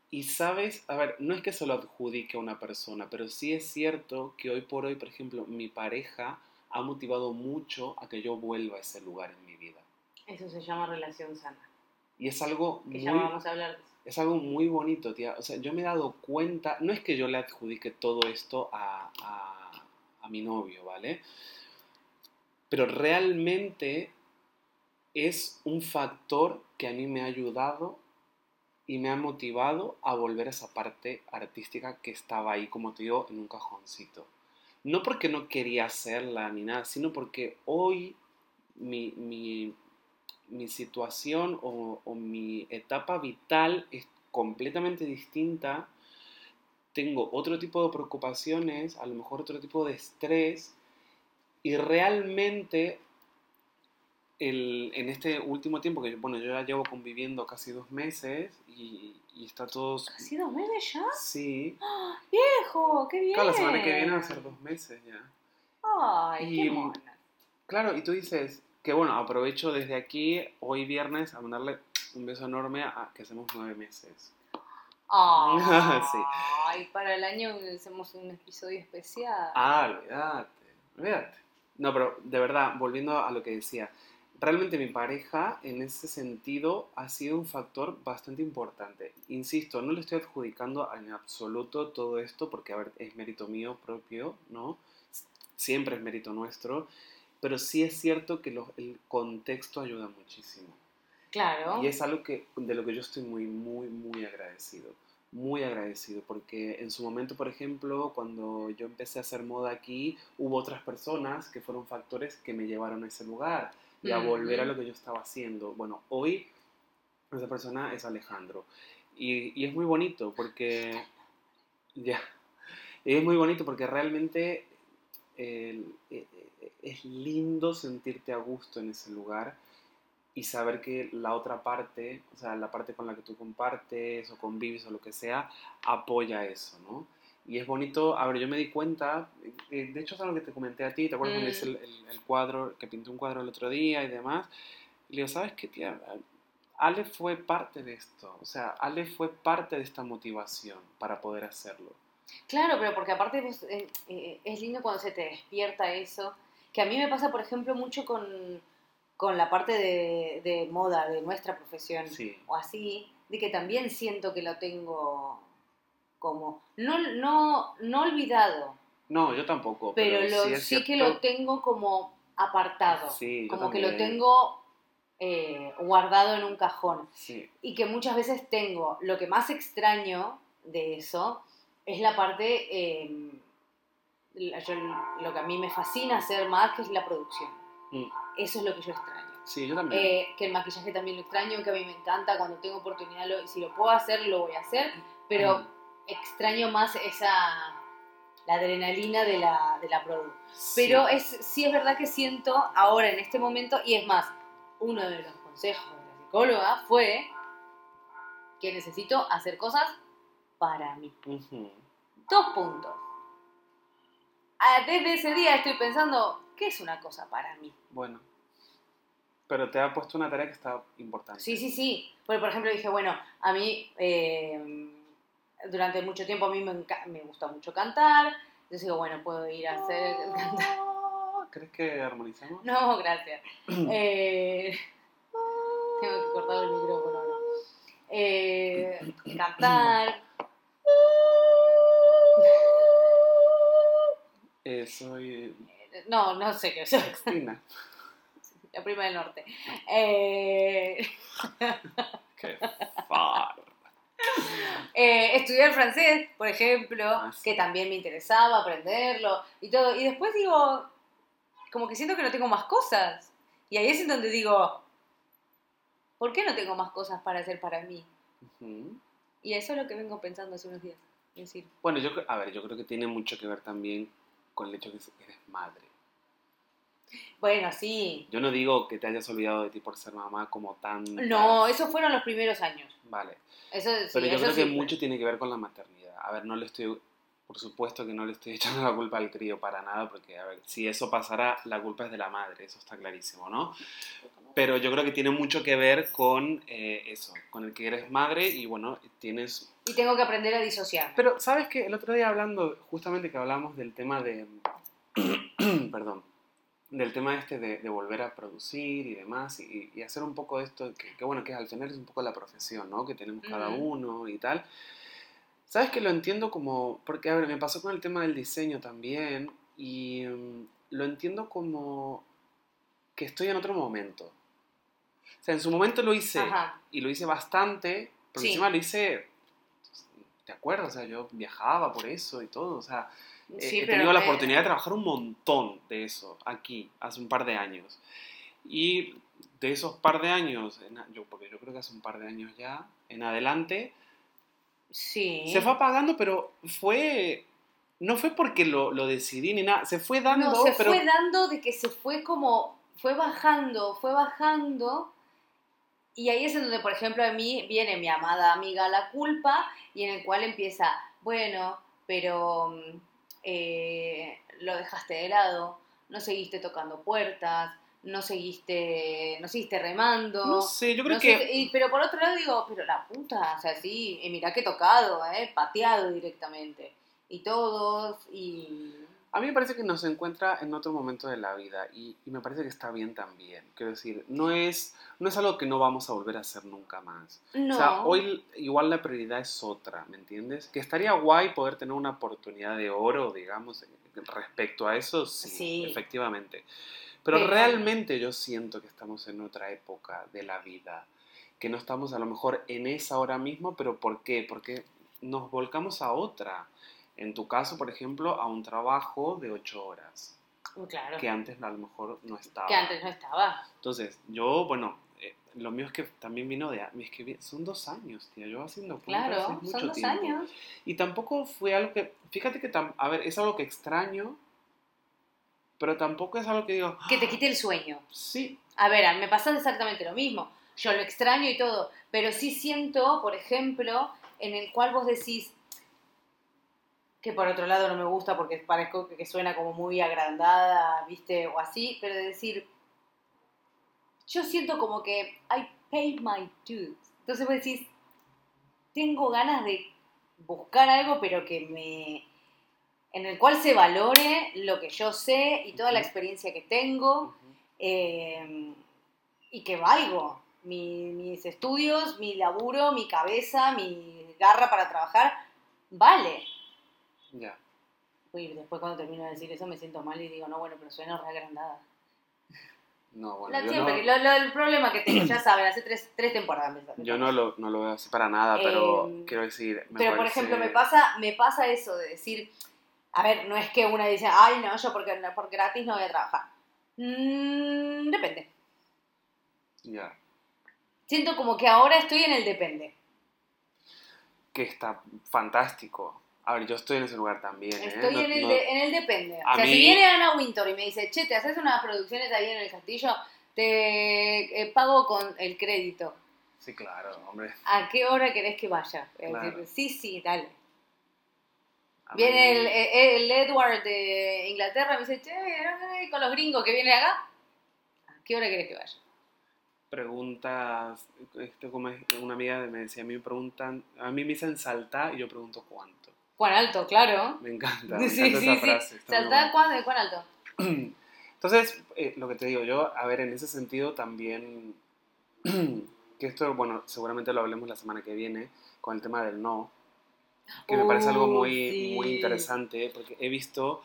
Y sabes, a ver, no es que se lo adjudique a una persona, pero sí es cierto que hoy por hoy, por ejemplo, mi pareja ha motivado mucho a que yo vuelva a ese lugar en mi vida. Eso se llama relación sana. Y es algo Que muy, ya vamos a hablar de eso. es algo muy bonito, tía. O sea, yo me he dado cuenta, no es que yo le adjudique todo esto a, a, a mi novio, ¿vale? Pero realmente es un factor que a mí me ha ayudado y me ha motivado a volver a esa parte artística que estaba ahí, como te digo, en un cajoncito. No porque no quería hacerla ni nada, sino porque hoy mi, mi, situación o mi etapa vital es completamente distinta. Tengo otro tipo de preocupaciones, a lo mejor otro tipo de estrés, y realmente el- en este último tiempo, que bueno, yo ya llevo conviviendo casi dos meses y, y está todo... ¿Casi dos meses ya? Sí, ¡Viejo! ¡Qué bien! claro, la semana que viene va a ser dos meses ya. ¡Ay, Y- qué mona! Claro, y tú dices que bueno, aprovecho desde aquí, hoy viernes, a mandarle un beso enorme a que hacemos nueve meses. ¡Ay! Sí. Ay, para el año hacemos un episodio especial. Ah, olvídate, olvídate. No, pero de verdad, volviendo a lo que decía, realmente mi pareja en ese sentido ha sido un factor bastante importante. Insisto, no le estoy adjudicando en absoluto todo esto porque, a ver, es mérito mío propio, ¿no? Siempre es mérito nuestro, pero sí es cierto que lo- el contexto ayuda muchísimo. Claro. Y es algo que, de lo que yo estoy muy, muy, muy agradecido. Muy agradecido, porque en su momento, por ejemplo, cuando yo empecé a hacer moda aquí, hubo otras personas que fueron factores que me llevaron a ese lugar y a volver a lo que yo estaba haciendo. Bueno, hoy esa persona es Alejandro. Y, y es muy bonito porque... Ya. Es muy bonito porque realmente el- e- e- es lindo sentirte a gusto en ese lugar y saber que la otra parte, o sea, la parte con la que tú compartes o convives o lo que sea, apoya eso, ¿no? Y es bonito, a ver, yo me di cuenta, eh, de hecho es algo que te comenté a ti, ¿te acuerdas cuando Mm. hice el, el- el cuadro, que pinté un cuadro el otro día y demás? Y le digo, ¿sabes qué, tía? Ale fue parte de esto, o sea, Ale fue parte de esta motivación para poder hacerlo. Claro, pero porque aparte eh, eh, es lindo cuando se te despierta eso. Que a mí me pasa, por ejemplo, mucho con, con la parte de, de moda de nuestra profesión Sí, o así, de que también siento que lo tengo como, no, no, no olvidado, no, yo tampoco, pero, pero, lo, sí, que lo tengo como apartado, Sí, como que lo tengo eh, guardado en un cajón. Sí, y que muchas veces tengo. Lo que más extraño de eso es la parte, eh, la- yo- lo que a mí me fascina hacer más, que es la producción. Mm. Eso es lo que yo extraño. sí, yo también. Eh, que el maquillaje también lo extraño, que a mí me encanta, cuando tengo oportunidad, lo- si lo puedo hacer, lo voy a hacer, pero Mm. extraño más esa, la adrenalina de la, de la producción. Sí. Pero es, sí es verdad que siento ahora, en este momento, y es más, uno de los consejos de la psicóloga fue que necesito hacer cosas para mí. Dos puntos. Ah, Desde ese día estoy pensando, ¿qué es una cosa para mí? Bueno. Pero te ha puesto una tarea que está importante. Sí, sí, sí. Porque, por ejemplo, dije, bueno, a mí eh, durante mucho tiempo a mí me, me gusta mucho cantar. Entonces digo, bueno, puedo ir a hacer cantar. ¿Crees que armonizamos? No, gracias. Eh, tengo que cortar el micrófono, ¿no? Eh, cantar. Eh, soy No, no sé qué soy. Cristina. La prima del norte. Eh, Qué far. eh, estudiar francés, por ejemplo, Ah, sí. que también me interesaba aprenderlo y todo. Y después digo, como que siento que no tengo más cosas. Y ahí es en donde digo, ¿por qué no tengo más cosas para hacer para mí? Y eso es lo que vengo pensando hace unos días. Es decir, Bueno, yo, a ver, yo creo que tiene mucho que ver también con el hecho de que eres madre. Bueno, sí. Yo no digo que te hayas olvidado de ti por ser mamá como tan... No, esos fueron los primeros años. Vale. Eso, sí, Pero yo eso creo que mucho tiene que ver con la maternidad. A ver, no le estoy, por supuesto que no le estoy echando la culpa al crío para nada, porque, a ver, si eso pasara, la culpa es de la madre, eso está clarísimo, ¿no? Pero yo creo que tiene mucho que ver con eh, eso, con el que eres madre y, bueno, tienes... Y tengo que aprender a disociar. Pero, ¿sabes qué? El otro día hablando, justamente que hablamos del tema de... perdón. Del tema este de, de volver a producir y demás, y, y hacer un poco esto, que, que bueno, que al final es un poco la profesión, ¿no? Que tenemos cada uno y tal. ¿Sabes que lo entiendo como, porque a ver, me pasó con el tema del diseño también, y mm, lo entiendo como que estoy en otro momento. O sea, en su momento lo hice, Ajá. y lo hice bastante, porque Sí. encima lo hice, ¿te acuerdas? O sea, yo viajaba por eso y todo, o sea, Sí, he tenido la oportunidad de trabajar un montón de eso aquí, hace un par de años. Y de esos par de años, yo, porque yo creo que hace un par de años ya, en adelante, Sí. se fue apagando, pero fue. No fue porque lo, lo decidí ni nada, se fue dando, No, se pero. fue dando de que se fue como, fue bajando, fue bajando. Y ahí es en donde, por ejemplo, a mí viene mi amada amiga La Culpa y en el cual empieza, bueno, pero mm, eh, lo dejaste de lado, no seguiste tocando puertas, no seguiste, no seguiste remando. No sé, yo creo no que. y- pero por otro lado digo, pero la puta, o sea, sí, y mirá que he tocado, eh, pateado directamente. Y todos, y... A mí me parece que nos encuentra en otro momento de la vida y, y me parece que está bien también. Quiero decir, no es, no es algo que no vamos a volver a hacer nunca más. No. O sea, hoy igual la prioridad es otra, ¿me entiendes? Que estaría guay poder tener una oportunidad de oro, digamos, respecto a eso, sí, Sí. efectivamente. Pero Pero- realmente yo siento que estamos en otra época de la vida, que no estamos a lo mejor en esa ahora mismo, pero ¿por qué? Porque nos volcamos a otra. En tu caso, por ejemplo, a un trabajo de ocho horas, Claro. que antes a lo mejor no estaba. Que antes no estaba. Entonces, yo, bueno, eh, lo mío es que también vino de... Es que son dos años, tía, yo haciendo cuentas Claro, es mucho son dos tiempo. años. Y tampoco fue algo que... Fíjate que, tam- a ver, es algo que extraño, pero tampoco es algo que digo... Que te quite el sueño. Sí, A ver, me pasa exactamente lo mismo. Yo lo extraño y todo, pero sí siento, por ejemplo, en el cual vos decís que por otro lado no me gusta porque parezco que suena como muy agrandada, ¿viste? O así, pero de decir, yo siento como que I paid my dues. Entonces vos decís, tengo ganas de buscar algo, pero que me... en el cual se valore lo que yo sé y toda la experiencia que tengo eh, y que valgo. Mi- mis estudios, mi laburo, mi cabeza, mi garra para trabajar, vale. Ya. Y después cuando termino de decir eso me siento mal y digo, no, bueno, pero suena re agrandada. No, bueno, yo, siempre, no, lo- lo- el problema que tengo, ya saben, hace tres, tres temporadas. me- yo no lo, no lo veo así para nada, pero Eh, quiero decir... me Pero por ejemplo, me pasa, me pasa eso de decir, a ver, no es que una dice, ay, no, yo porque, por gratis no voy a trabajar. Mm, depende. Ya. Siento como que ahora estoy en el depende. Que está fantástico. A ver, yo estoy en ese lugar también, ¿eh? Estoy No- en, el no- de- en el depende. A o sea, si viene Ana Winter y me dice, che, te haces unas producciones ahí en el castillo, te eh, pago con el crédito. Sí, claro, hombre. ¿A qué hora querés que vaya? Claro. sí, sí, dale. A Viene mí- el, el Edward de Inglaterra y me dice, che, con los gringos que vienen acá, ¿a qué hora querés que vaya? preguntas, esto como una amiga me decía, a mí me preguntan, a mí me dicen saltar y yo pregunto cuánto. Cuán alto, claro. Me encanta, me Sí, encanta sí, esa sí. frase. muy Saltá buena. cuán, alto. Entonces, eh, lo que te digo yo, a ver, en ese sentido también, que esto, bueno, seguramente lo hablemos la semana que viene con el tema del no, que me parece algo Uh, muy, sí. muy interesante, porque he visto,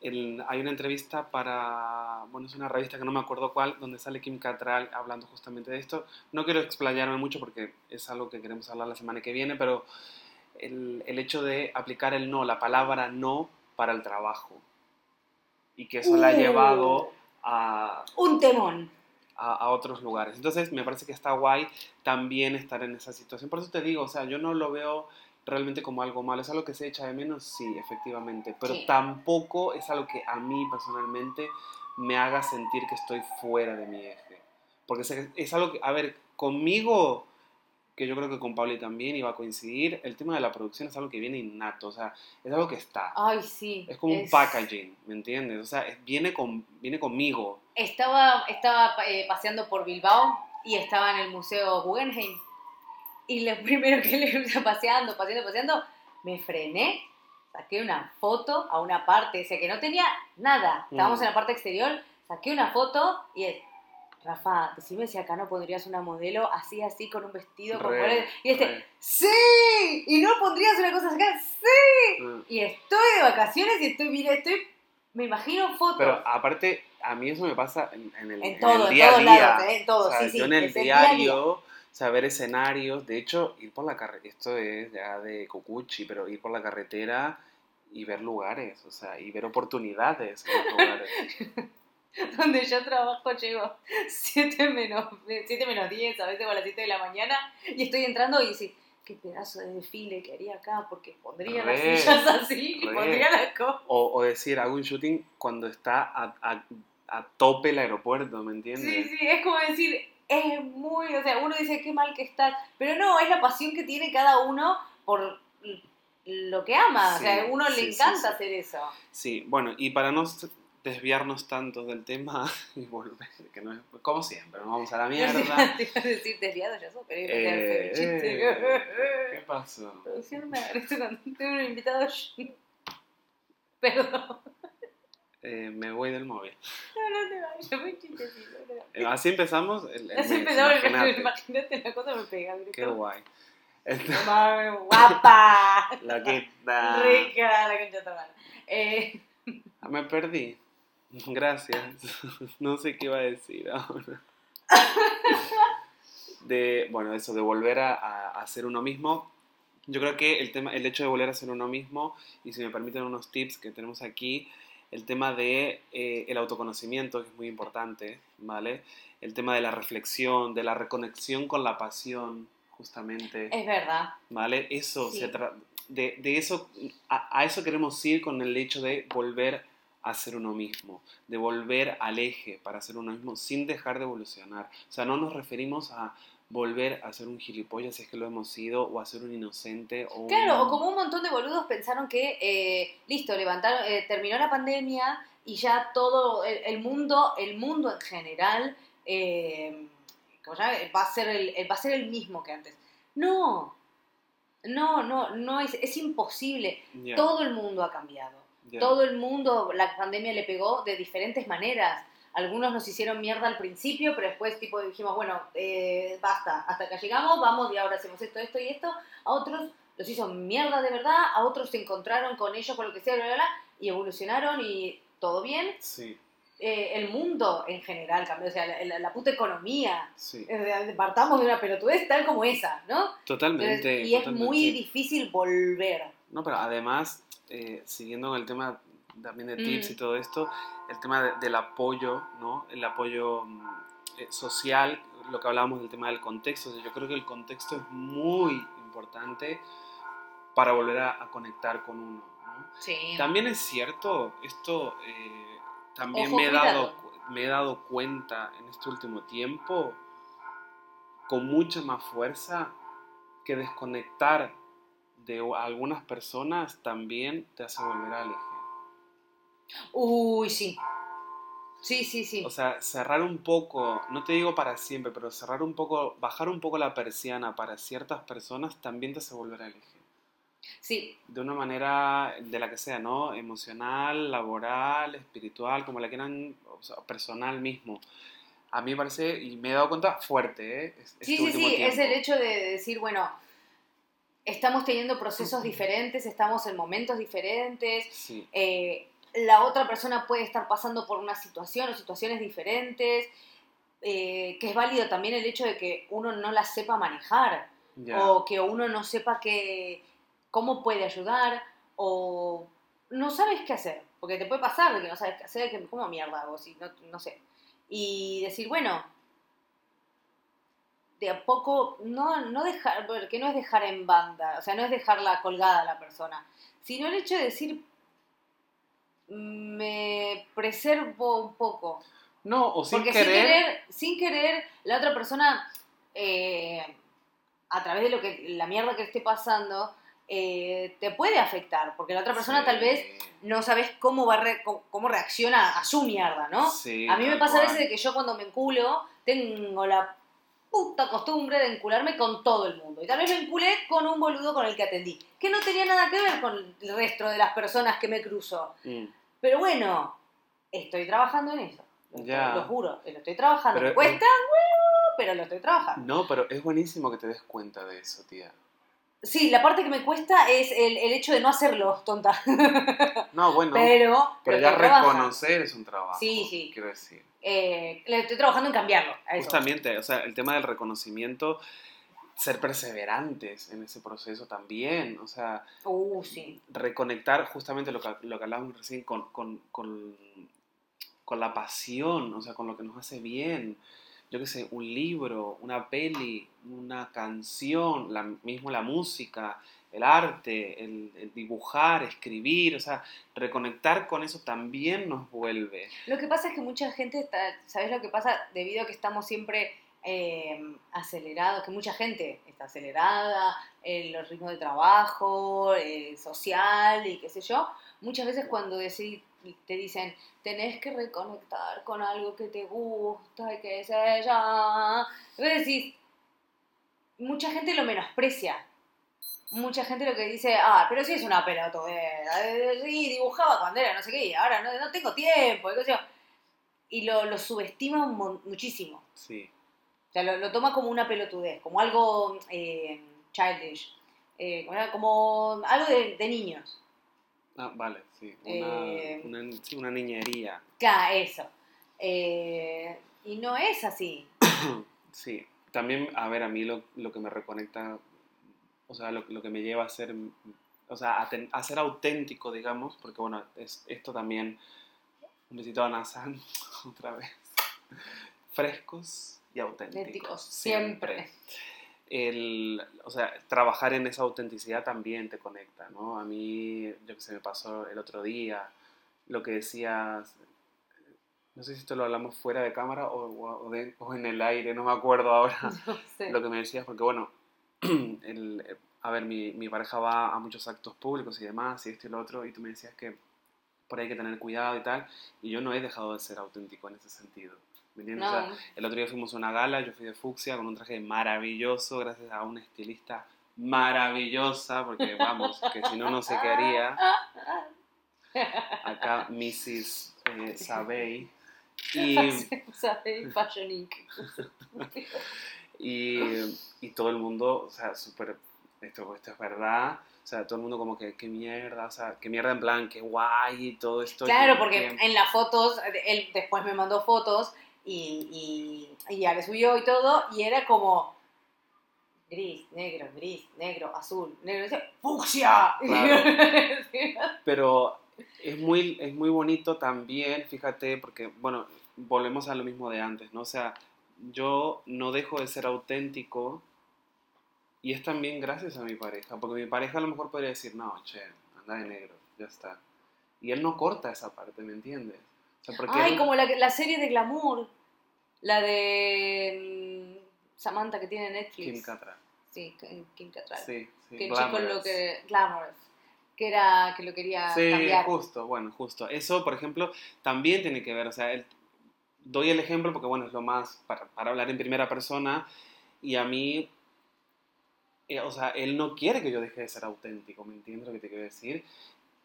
el- hay una entrevista para, bueno, es una revista que no me acuerdo cuál, donde sale Kim Cattrall hablando justamente de esto. No quiero explayarme mucho porque es algo que queremos hablar la semana que viene, pero el, el hecho de aplicar el no, la palabra no para el trabajo. Y que eso la ha Uh. llevado a... Un temón. a, a otros lugares. Entonces me parece que está guay también estar en esa situación. Por eso te digo, o sea, yo no lo veo realmente como algo malo. ¿Es algo que se echa de menos? Sí, efectivamente. Pero Sí. tampoco es algo que a mí personalmente me haga sentir que estoy fuera de mi eje. Porque es, es algo que, a ver, conmigo, que yo creo que con Pauli también iba a coincidir, el tema de la producción es algo que viene innato, o sea, es algo que está. Ay, sí. Es como un packaging, ¿me entiendes? O sea, es- viene, con, viene conmigo. Estaba, estaba eh, paseando por Bilbao y estaba en el Museo Guggenheim. Y lo primero que le iba paseando, paseando, paseando, me frené, saqué una foto a una parte, o sea, que no tenía nada. Estábamos Mm. en la parte exterior, saqué una foto y Rafa, decime si acá no pondrías una modelo así, así, con un vestido, con Re, colores". Y este, re. ¡sí! ¿Y no pondrías una cosa acá? ¡sí! Mm. Y estoy de vacaciones y estoy, mira, estoy, me imagino fotos. Pero aparte, a mí eso me pasa en, en el, En en todo, el en día a todos día. lados, ¿eh? En todo, O sea, sí, sí, Yo en el es el diario, saber escenarios, de hecho, ir por la carretera, esto es ya de Cocuchi, pero ir por la carretera y ver lugares, o sea, y ver oportunidades en los lugares. donde yo trabajo llego 7 menos, 7 menos 10, a veces a las 7 de la mañana, y estoy entrando y decís, qué pedazo de desfile que haría acá, porque pondría las sillas así, y pondría las cosas. O, o decir, hago un shooting cuando está a, a- a tope el aeropuerto, ¿me entiendes? Sí, sí, es como decir, es muy, o sea, uno dice qué mal que estás, pero no, es la pasión que tiene cada uno por lo que ama, o Sí, sea, a uno sí, le sí, encanta sí. hacer eso. Sí, bueno, y para no desviarnos tanto del tema y volver, que no es, como siempre, nos vamos a la mierda. Te iba a decir desviado ya feo Eh, eh, ¿Qué pasó? Producción me agradece cuando tengo un invitado. Perdón. Eh, me voy del móvil. No, no te vayas, un chistecito. no. Así empezamos el, el Así mes, empezaba el imagínate. la cosa me pega. Qué guay. Entonces, guapa. da- Rica la concha hermana. Eh, Ah, Me perdí. Gracias. No sé qué iba a decir ahora. De, bueno, eso, de volver a, a, a ser uno mismo. Yo creo que el, tema, el hecho de volver a ser uno mismo, y si me permiten unos tips que tenemos aquí, el tema de eh, el autoconocimiento, que es muy importante, ¿vale? El tema de la reflexión, de la reconexión con la pasión, justamente. es verdad. ¿Vale? Eso Sí. se de, de eso, a, a eso queremos ir con el hecho de volver a ser uno mismo, de volver al eje para ser uno mismo sin dejar de evolucionar. O sea, no nos referimos a volver a ser un gilipollas si es que lo hemos sido, o a ser un inocente, o Claro, un- o como un montón de boludos pensaron que, eh, listo, levantaron, eh, terminó la pandemia y ya todo el, el mundo, el mundo en general, eh, va a ser el, va a ser el mismo que antes. No, no, no, no es, es imposible. Todo el mundo ha cambiado. Todo el mundo, la pandemia le pegó de diferentes maneras. Algunos nos hicieron mierda al principio, pero después tipo dijimos, bueno, eh, basta, hasta acá llegamos, vamos y ahora hacemos esto, esto y esto. A otros los hizo mierda de verdad, a otros se encontraron con ellos, con lo que sea, bla, bla, bla, y evolucionaron y todo bien. Sí, Eh, el mundo en general cambió, o sea, la, la- la puta economía. sí, Eh, Partamos de una pelotudez tal como esa, ¿no? totalmente. Entonces, y es totalmente. muy difícil volver. No, pero además, eh, siguiendo con el tema también de tips Mm. y todo esto, el tema de- del apoyo, ¿no? El apoyo mm, eh, social, lo que hablábamos del tema del contexto, o sea, yo creo que el contexto es muy importante para volver a, a conectar con uno, ¿no? Sí. También es cierto, esto eh, también Ojo, me he, dado, me he dado cuenta en este último tiempo, con mucha más fuerza, que desconectar de algunas personas también te hace volver al eje. Uy, sí. Sí, sí, sí. O sea, cerrar un poco, no te digo para siempre, pero cerrar un poco, bajar un poco la persiana para ciertas personas también te hace volver al eje. sí, de una manera de la que sea, ¿no? Emocional, laboral, espiritual, como la quieran, o sea, personal mismo. A mí me parece, y me he dado cuenta, fuerte, ¿eh? Este sí, sí, sí. Es el hecho de decir, bueno, estamos teniendo procesos diferentes, estamos en momentos diferentes. Sí, eh, la otra persona puede estar pasando por una situación o situaciones diferentes. eh, que es válido también el hecho de que uno no las sepa manejar. o que uno no sepa que, cómo puede ayudar, o no sabes qué hacer, porque te puede pasar de que no sabes qué hacer, que cómo mierda hago, si no, no sé. Y decir, bueno, de a poco, no, no dejar, porque no es dejar en banda, o sea, no es dejarla colgada a la persona, sino el hecho de decir, me preservo un poco. No, o sin Porque querer. sin querer, sin querer, la otra persona, eh, a través de lo que la mierda que esté pasando, eh, te puede afectar. Porque la otra persona Sí. tal vez no sabes cómo va re- cómo, reacciona a su mierda, ¿no? Sí, a mí me pasa a veces de que yo cuando me enculo, tengo la puta costumbre de encularme con todo el mundo. Y tal vez me enculé con un boludo con el que atendí, que no tenía nada que ver con el resto de las personas que me cruzo. Mm. Pero bueno, estoy trabajando en eso. Lo, Ya. lo juro, lo estoy trabajando. Pero- Me cuesta un huevo, pero lo estoy trabajando. No, pero es buenísimo que te des cuenta de eso, tía. Sí, la parte que me cuesta es el, el hecho de no hacerlo, tonta. No, bueno, pero, pero pero ya reconocer es un trabajo. Sí, sí. Quiero decir. Eh, estoy trabajando en cambiarlo. a eso. Justamente, o sea, el tema del reconocimiento, ser perseverantes en ese proceso también, o sea, Uh, sí. reconectar justamente lo que, lo que hablábamos recién con, con, con, con la pasión, o sea, con lo que nos hace bien. Yo qué sé, un libro, una peli, una canción, la, mismo la música, el arte, el, dibujar, escribir, o sea, reconectar con eso también nos vuelve. Lo que pasa es que mucha gente está, ¿sabes lo que pasa? Debido a que estamos siempre eh, acelerados, que mucha gente está acelerada, en los ritmos de trabajo, eh, social y qué sé yo, muchas veces cuando decid- te dicen, tenés que reconectar con algo que te gusta y sé yo, vos decís, mucha gente lo menosprecia. Mucha gente lo que dice, ah, pero sí es una pelotudera, eh, sí, dibujaba cuando era no sé qué, ahora no, no tengo tiempo, y. Y lo, lo subestima muchísimo. Sí, O sea, lo, lo toma como una pelotudez, como algo eh, childish, eh, como algo de, de niños. Ah, vale, sí, una, Eh, una, sí, una niñería. Claro, eso. Eh, y no es así. Sí, también, a ver, a mí lo, lo que me reconecta, o sea, lo, lo que me lleva a ser, o sea, a, ten- a ser auténtico, digamos, porque bueno, es, esto también, un besito a Nazan, otra vez, frescos y auténticos. Auténticos, siempre. El, o sea, trabajar en esa autenticidad también te conecta, ¿no? A mí, yo que sé, me pasó el otro día, lo que decías, no sé si esto lo hablamos fuera de cámara o, o de- o en el aire, no me acuerdo ahora No sé. lo que me decías, porque bueno, el, a ver, mi, mi pareja va a muchos actos públicos y demás, y esto y lo otro, y tú me decías que por ahí hay que tener cuidado y tal, y yo no he dejado de ser auténtico en ese sentido. ¿Me entiendes? O sea, No, el otro día fuimos a una gala, yo fui de fucsia con un traje maravilloso, gracias a una estilista maravillosa, porque vamos, que si no, no sé qué haría. Acá Mrs. Eh, Sabey. Y, ¿sabes? Fashion Inc. y, y todo el mundo, o sea, súper, esto, esto es verdad, o sea, todo el mundo como que, qué mierda, o sea, qué mierda en plan, qué guay y todo esto. Claro, que- porque que- en las fotos, él después me mandó fotos y, y, y ya le subió y todo, y era como gris, negro, gris, negro, azul, negro, ¡fucsia! Pero es muy, es muy bonito también, fíjate, porque, bueno, volvemos a lo mismo de antes, ¿no? O sea, yo no dejo de ser auténtico y es también gracias a mi pareja, porque mi pareja a lo mejor podría decir, no, che, anda de negro, ya está. Y él no corta esa parte, ¿me entiendes? O sea, porque Ay, él- como la, la serie de Glamour, la de mm, Samantha que tiene Netflix. Kim Cattrall. Sí, Kim Cattrall. Sí, sí. que el chico lo que... Glamorous. Que era, que lo quería Sí, cambiar. justo, bueno, justo. Eso, por ejemplo, también tiene que ver, o sea, el- doy el ejemplo porque, bueno, es lo más para, para hablar en primera persona y a mí, eh, o sea, él no quiere que yo deje de ser auténtico, ¿me entiendes lo que te quiero decir?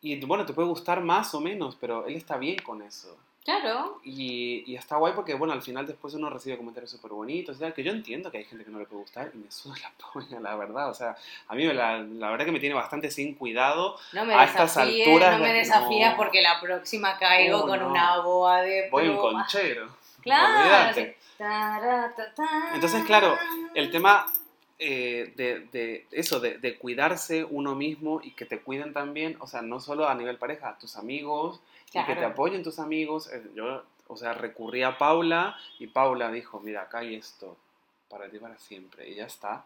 Y bueno, te puede gustar más o menos, pero él está bien con eso. Claro. Y, y está guay porque, bueno, al final después uno recibe comentarios súper bonitos, y tal, que yo entiendo que hay gente que no le puede gustar y me suda la polla, la verdad. O sea, a mí la, la verdad que me tiene bastante sin cuidado. No me A estas alturas no me de- desafías no. porque la próxima caigo Oh, con no. una boa de Voy un conchero. Claro. Olvídate. Entonces, claro, el tema eh, de, de eso, de, de cuidarse uno mismo y que te cuiden también, o sea, no solo a nivel pareja, tus amigos, y que te apoyen tus amigos. Eh, Yo, o sea, recurrí a Paula y Paula dijo, mira, acá hay esto. para ti para siempre. Y ya está.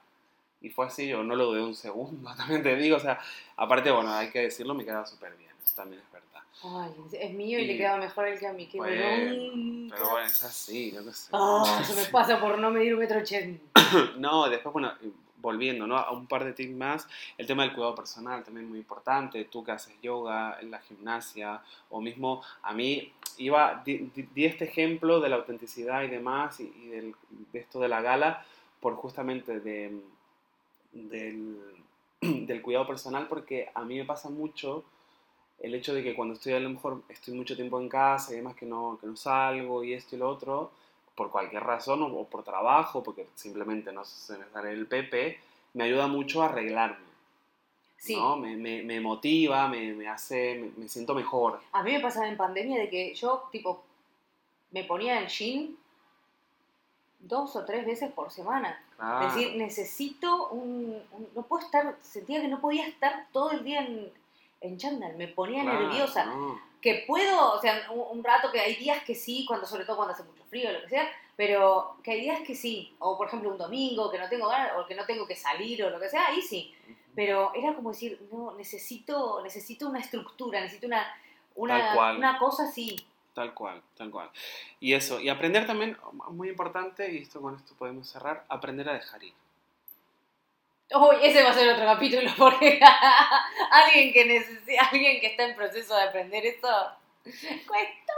Y fue así, yo no lo dudé un segundo, también te digo. O sea, aparte, bueno, hay que decirlo, me quedaba súper bien. Eso también es verdad. Ay, es mío y, Y- le queda mejor el que a mí. Bueno, pero bueno, es así, yo qué sé. Ah, se me pasa por no medir un metro ochenta. No, después, bueno, volviendo, ¿no? A un par de tips más, el tema del cuidado personal también muy importante, tú que haces yoga, en la gimnasia, o mismo a mí iba, di, di- di este ejemplo de la autenticidad y demás, y, y del- de esto de la gala, por justamente de, del, del cuidado personal, porque a mí me pasa mucho el hecho de que cuando estoy a lo mejor estoy mucho tiempo en casa y demás que no, que no salgo y esto y lo otro, por cualquier razón o, o por trabajo, porque simplemente no se me sale el pepe, me ayuda mucho a arreglarme. Sí, ¿no? me, me, me motiva, me, me hace, me, me siento mejor. a mí me pasaba en pandemia de que yo, tipo, me ponía el jean dos o tres veces por semana. Claro. Es decir, necesito un, un- No puedo estar... Sentía que no podía estar todo el día en, en chándal. Me ponía Claro, nerviosa. ¿no? que puedo, o sea, un, un rato que hay días que sí, cuando sobre todo cuando hace mucho frío o lo que sea, pero que hay días que sí, o por ejemplo un domingo que no tengo ganas, o que no tengo que salir o lo que sea, ahí sí, pero era como decir, no, necesito, necesito una estructura, necesito una, una, una cosa así. Tal cual, tal cual. Y eso, y aprender también, muy importante, y esto con esto podemos cerrar, aprender a dejar ir. Uy, ese va a ser otro capítulo, porque alguien que necesita, alguien que está en proceso de aprender esto, cuesta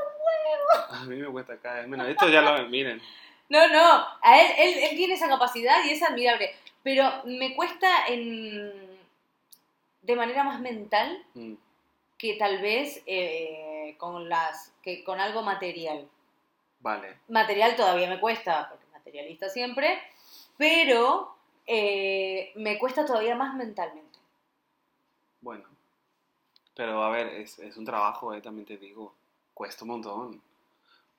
A mí me cuesta cada vez menos. Esto ya lo miren. No, no, a él, él, él tiene esa capacidad y es admirable, pero me cuesta en, de manera más mental Mm, que tal vez eh, con, las, que con algo material. Vale. Material todavía me cuesta, porque materialista siempre, pero eh, me cuesta todavía más mentalmente. Bueno, pero a ver, es, es un trabajo, eh, también te digo, cuesta un montón.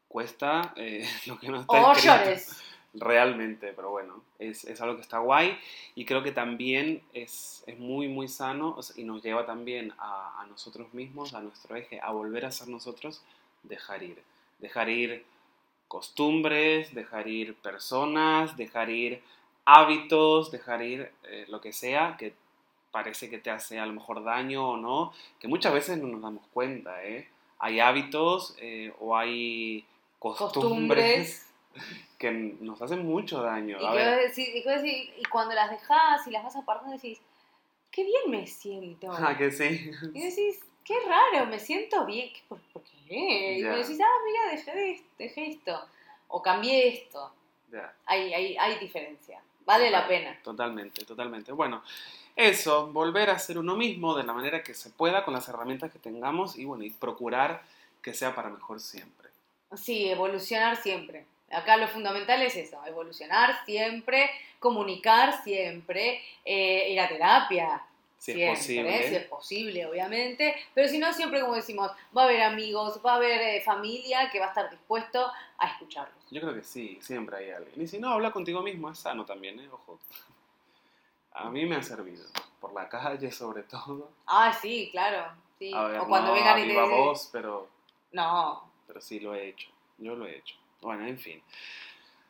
Cuesta eh, lo que no está O escrito. llores. Realmente, pero bueno, es, es algo que está guay y creo que también es, es muy, muy sano o sea, y nos lleva también a, a nosotros mismos, a nuestro eje, a volver a ser nosotros, dejar ir. Dejar ir costumbres, dejar ir personas, dejar ir hábitos, dejar ir eh, lo que sea que parece que te hace a lo mejor daño o no, que muchas veces no nos damos cuenta, ¿eh? Hay hábitos eh, o hay costumbres, Costumbres. que nos hacen mucho daño. Y, A ver, cuando las dejas y las vas apartando decís, qué bien me siento. ah, que sí. Y decís, qué raro, me siento bien. ¿Qué- ¿Por, por qué? Y decís, ah, mira, dejé, de- dejé esto. O cambié esto. Hay, hay, hay diferencia. Vale la pena. totalmente, totalmente. Bueno, eso, volver a ser uno mismo de la manera que se pueda, con las herramientas que tengamos y bueno, y procurar que sea para mejor siempre. Sí, evolucionar siempre. Acá lo fundamental es eso, evolucionar siempre, comunicar siempre, eh, ir a terapia. Si siempre, es posible. si es posible, obviamente. Pero si no, siempre, como decimos, va a haber amigos, va a haber eh, familia que va a estar dispuesto a escucharlos. Yo creo que sí, siempre hay alguien. Y si no, habla contigo mismo, es sano también, ¿eh? Ojo. A mí me ha servido, por la calle sobre todo. Ah, sí, claro. Sí. Ver, o cuando no vengan y te voz, pero, No, pero sí lo he hecho. Yo lo he hecho. Bueno, en fin.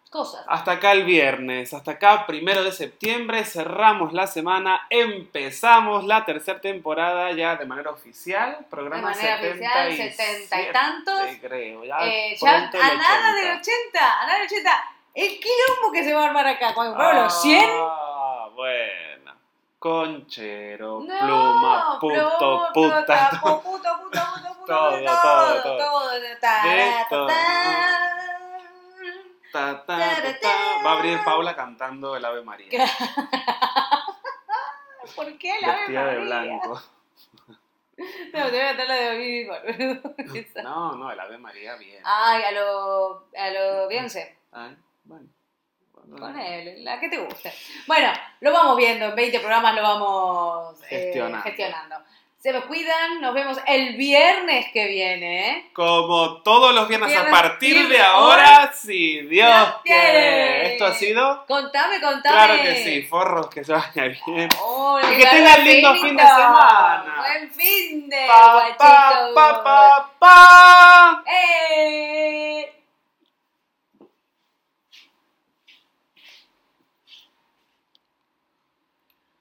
Cosas. Hasta acá el viernes, hasta acá primero de septiembre, cerramos la semana, empezamos la tercera temporada ya de manera oficial, De programa manera oficial, 77, setenta y tantos. creo, ya, Eh, ya a nada 80. del 80, a nada del 80. El quilombo que se va a armar acá. Cuando compramos los 100. Ah, bueno. Conchero, No, pluma, puto, pluma, puta. puto, puto, puto, puto, puto, Todo, todo, De ta, ta, ta. Va a abrir Paula cantando el Ave María, ¿Por qué vestida de Ave María? blanco. No, te voy a cantar la de Baby. No, no, el Ave María bien. Ay, a lo, a lo Beyoncé. Ay, bueno. Él, la que te guste. Bueno, lo vamos viendo, en 20 programas lo vamos eh, Gestionando. gestionando. Se lo cuidan, nos vemos el viernes que viene. ¿eh? Como todos los viernes, a partir de ahora, si sí, Dios quiere. Esto ha sido. Contame, contame. Claro que sí, forros que se vaya bien. Oh, y que tengan lindo fin de semana. Buen fin de pa. Pa, pa, pa, pa. Eh.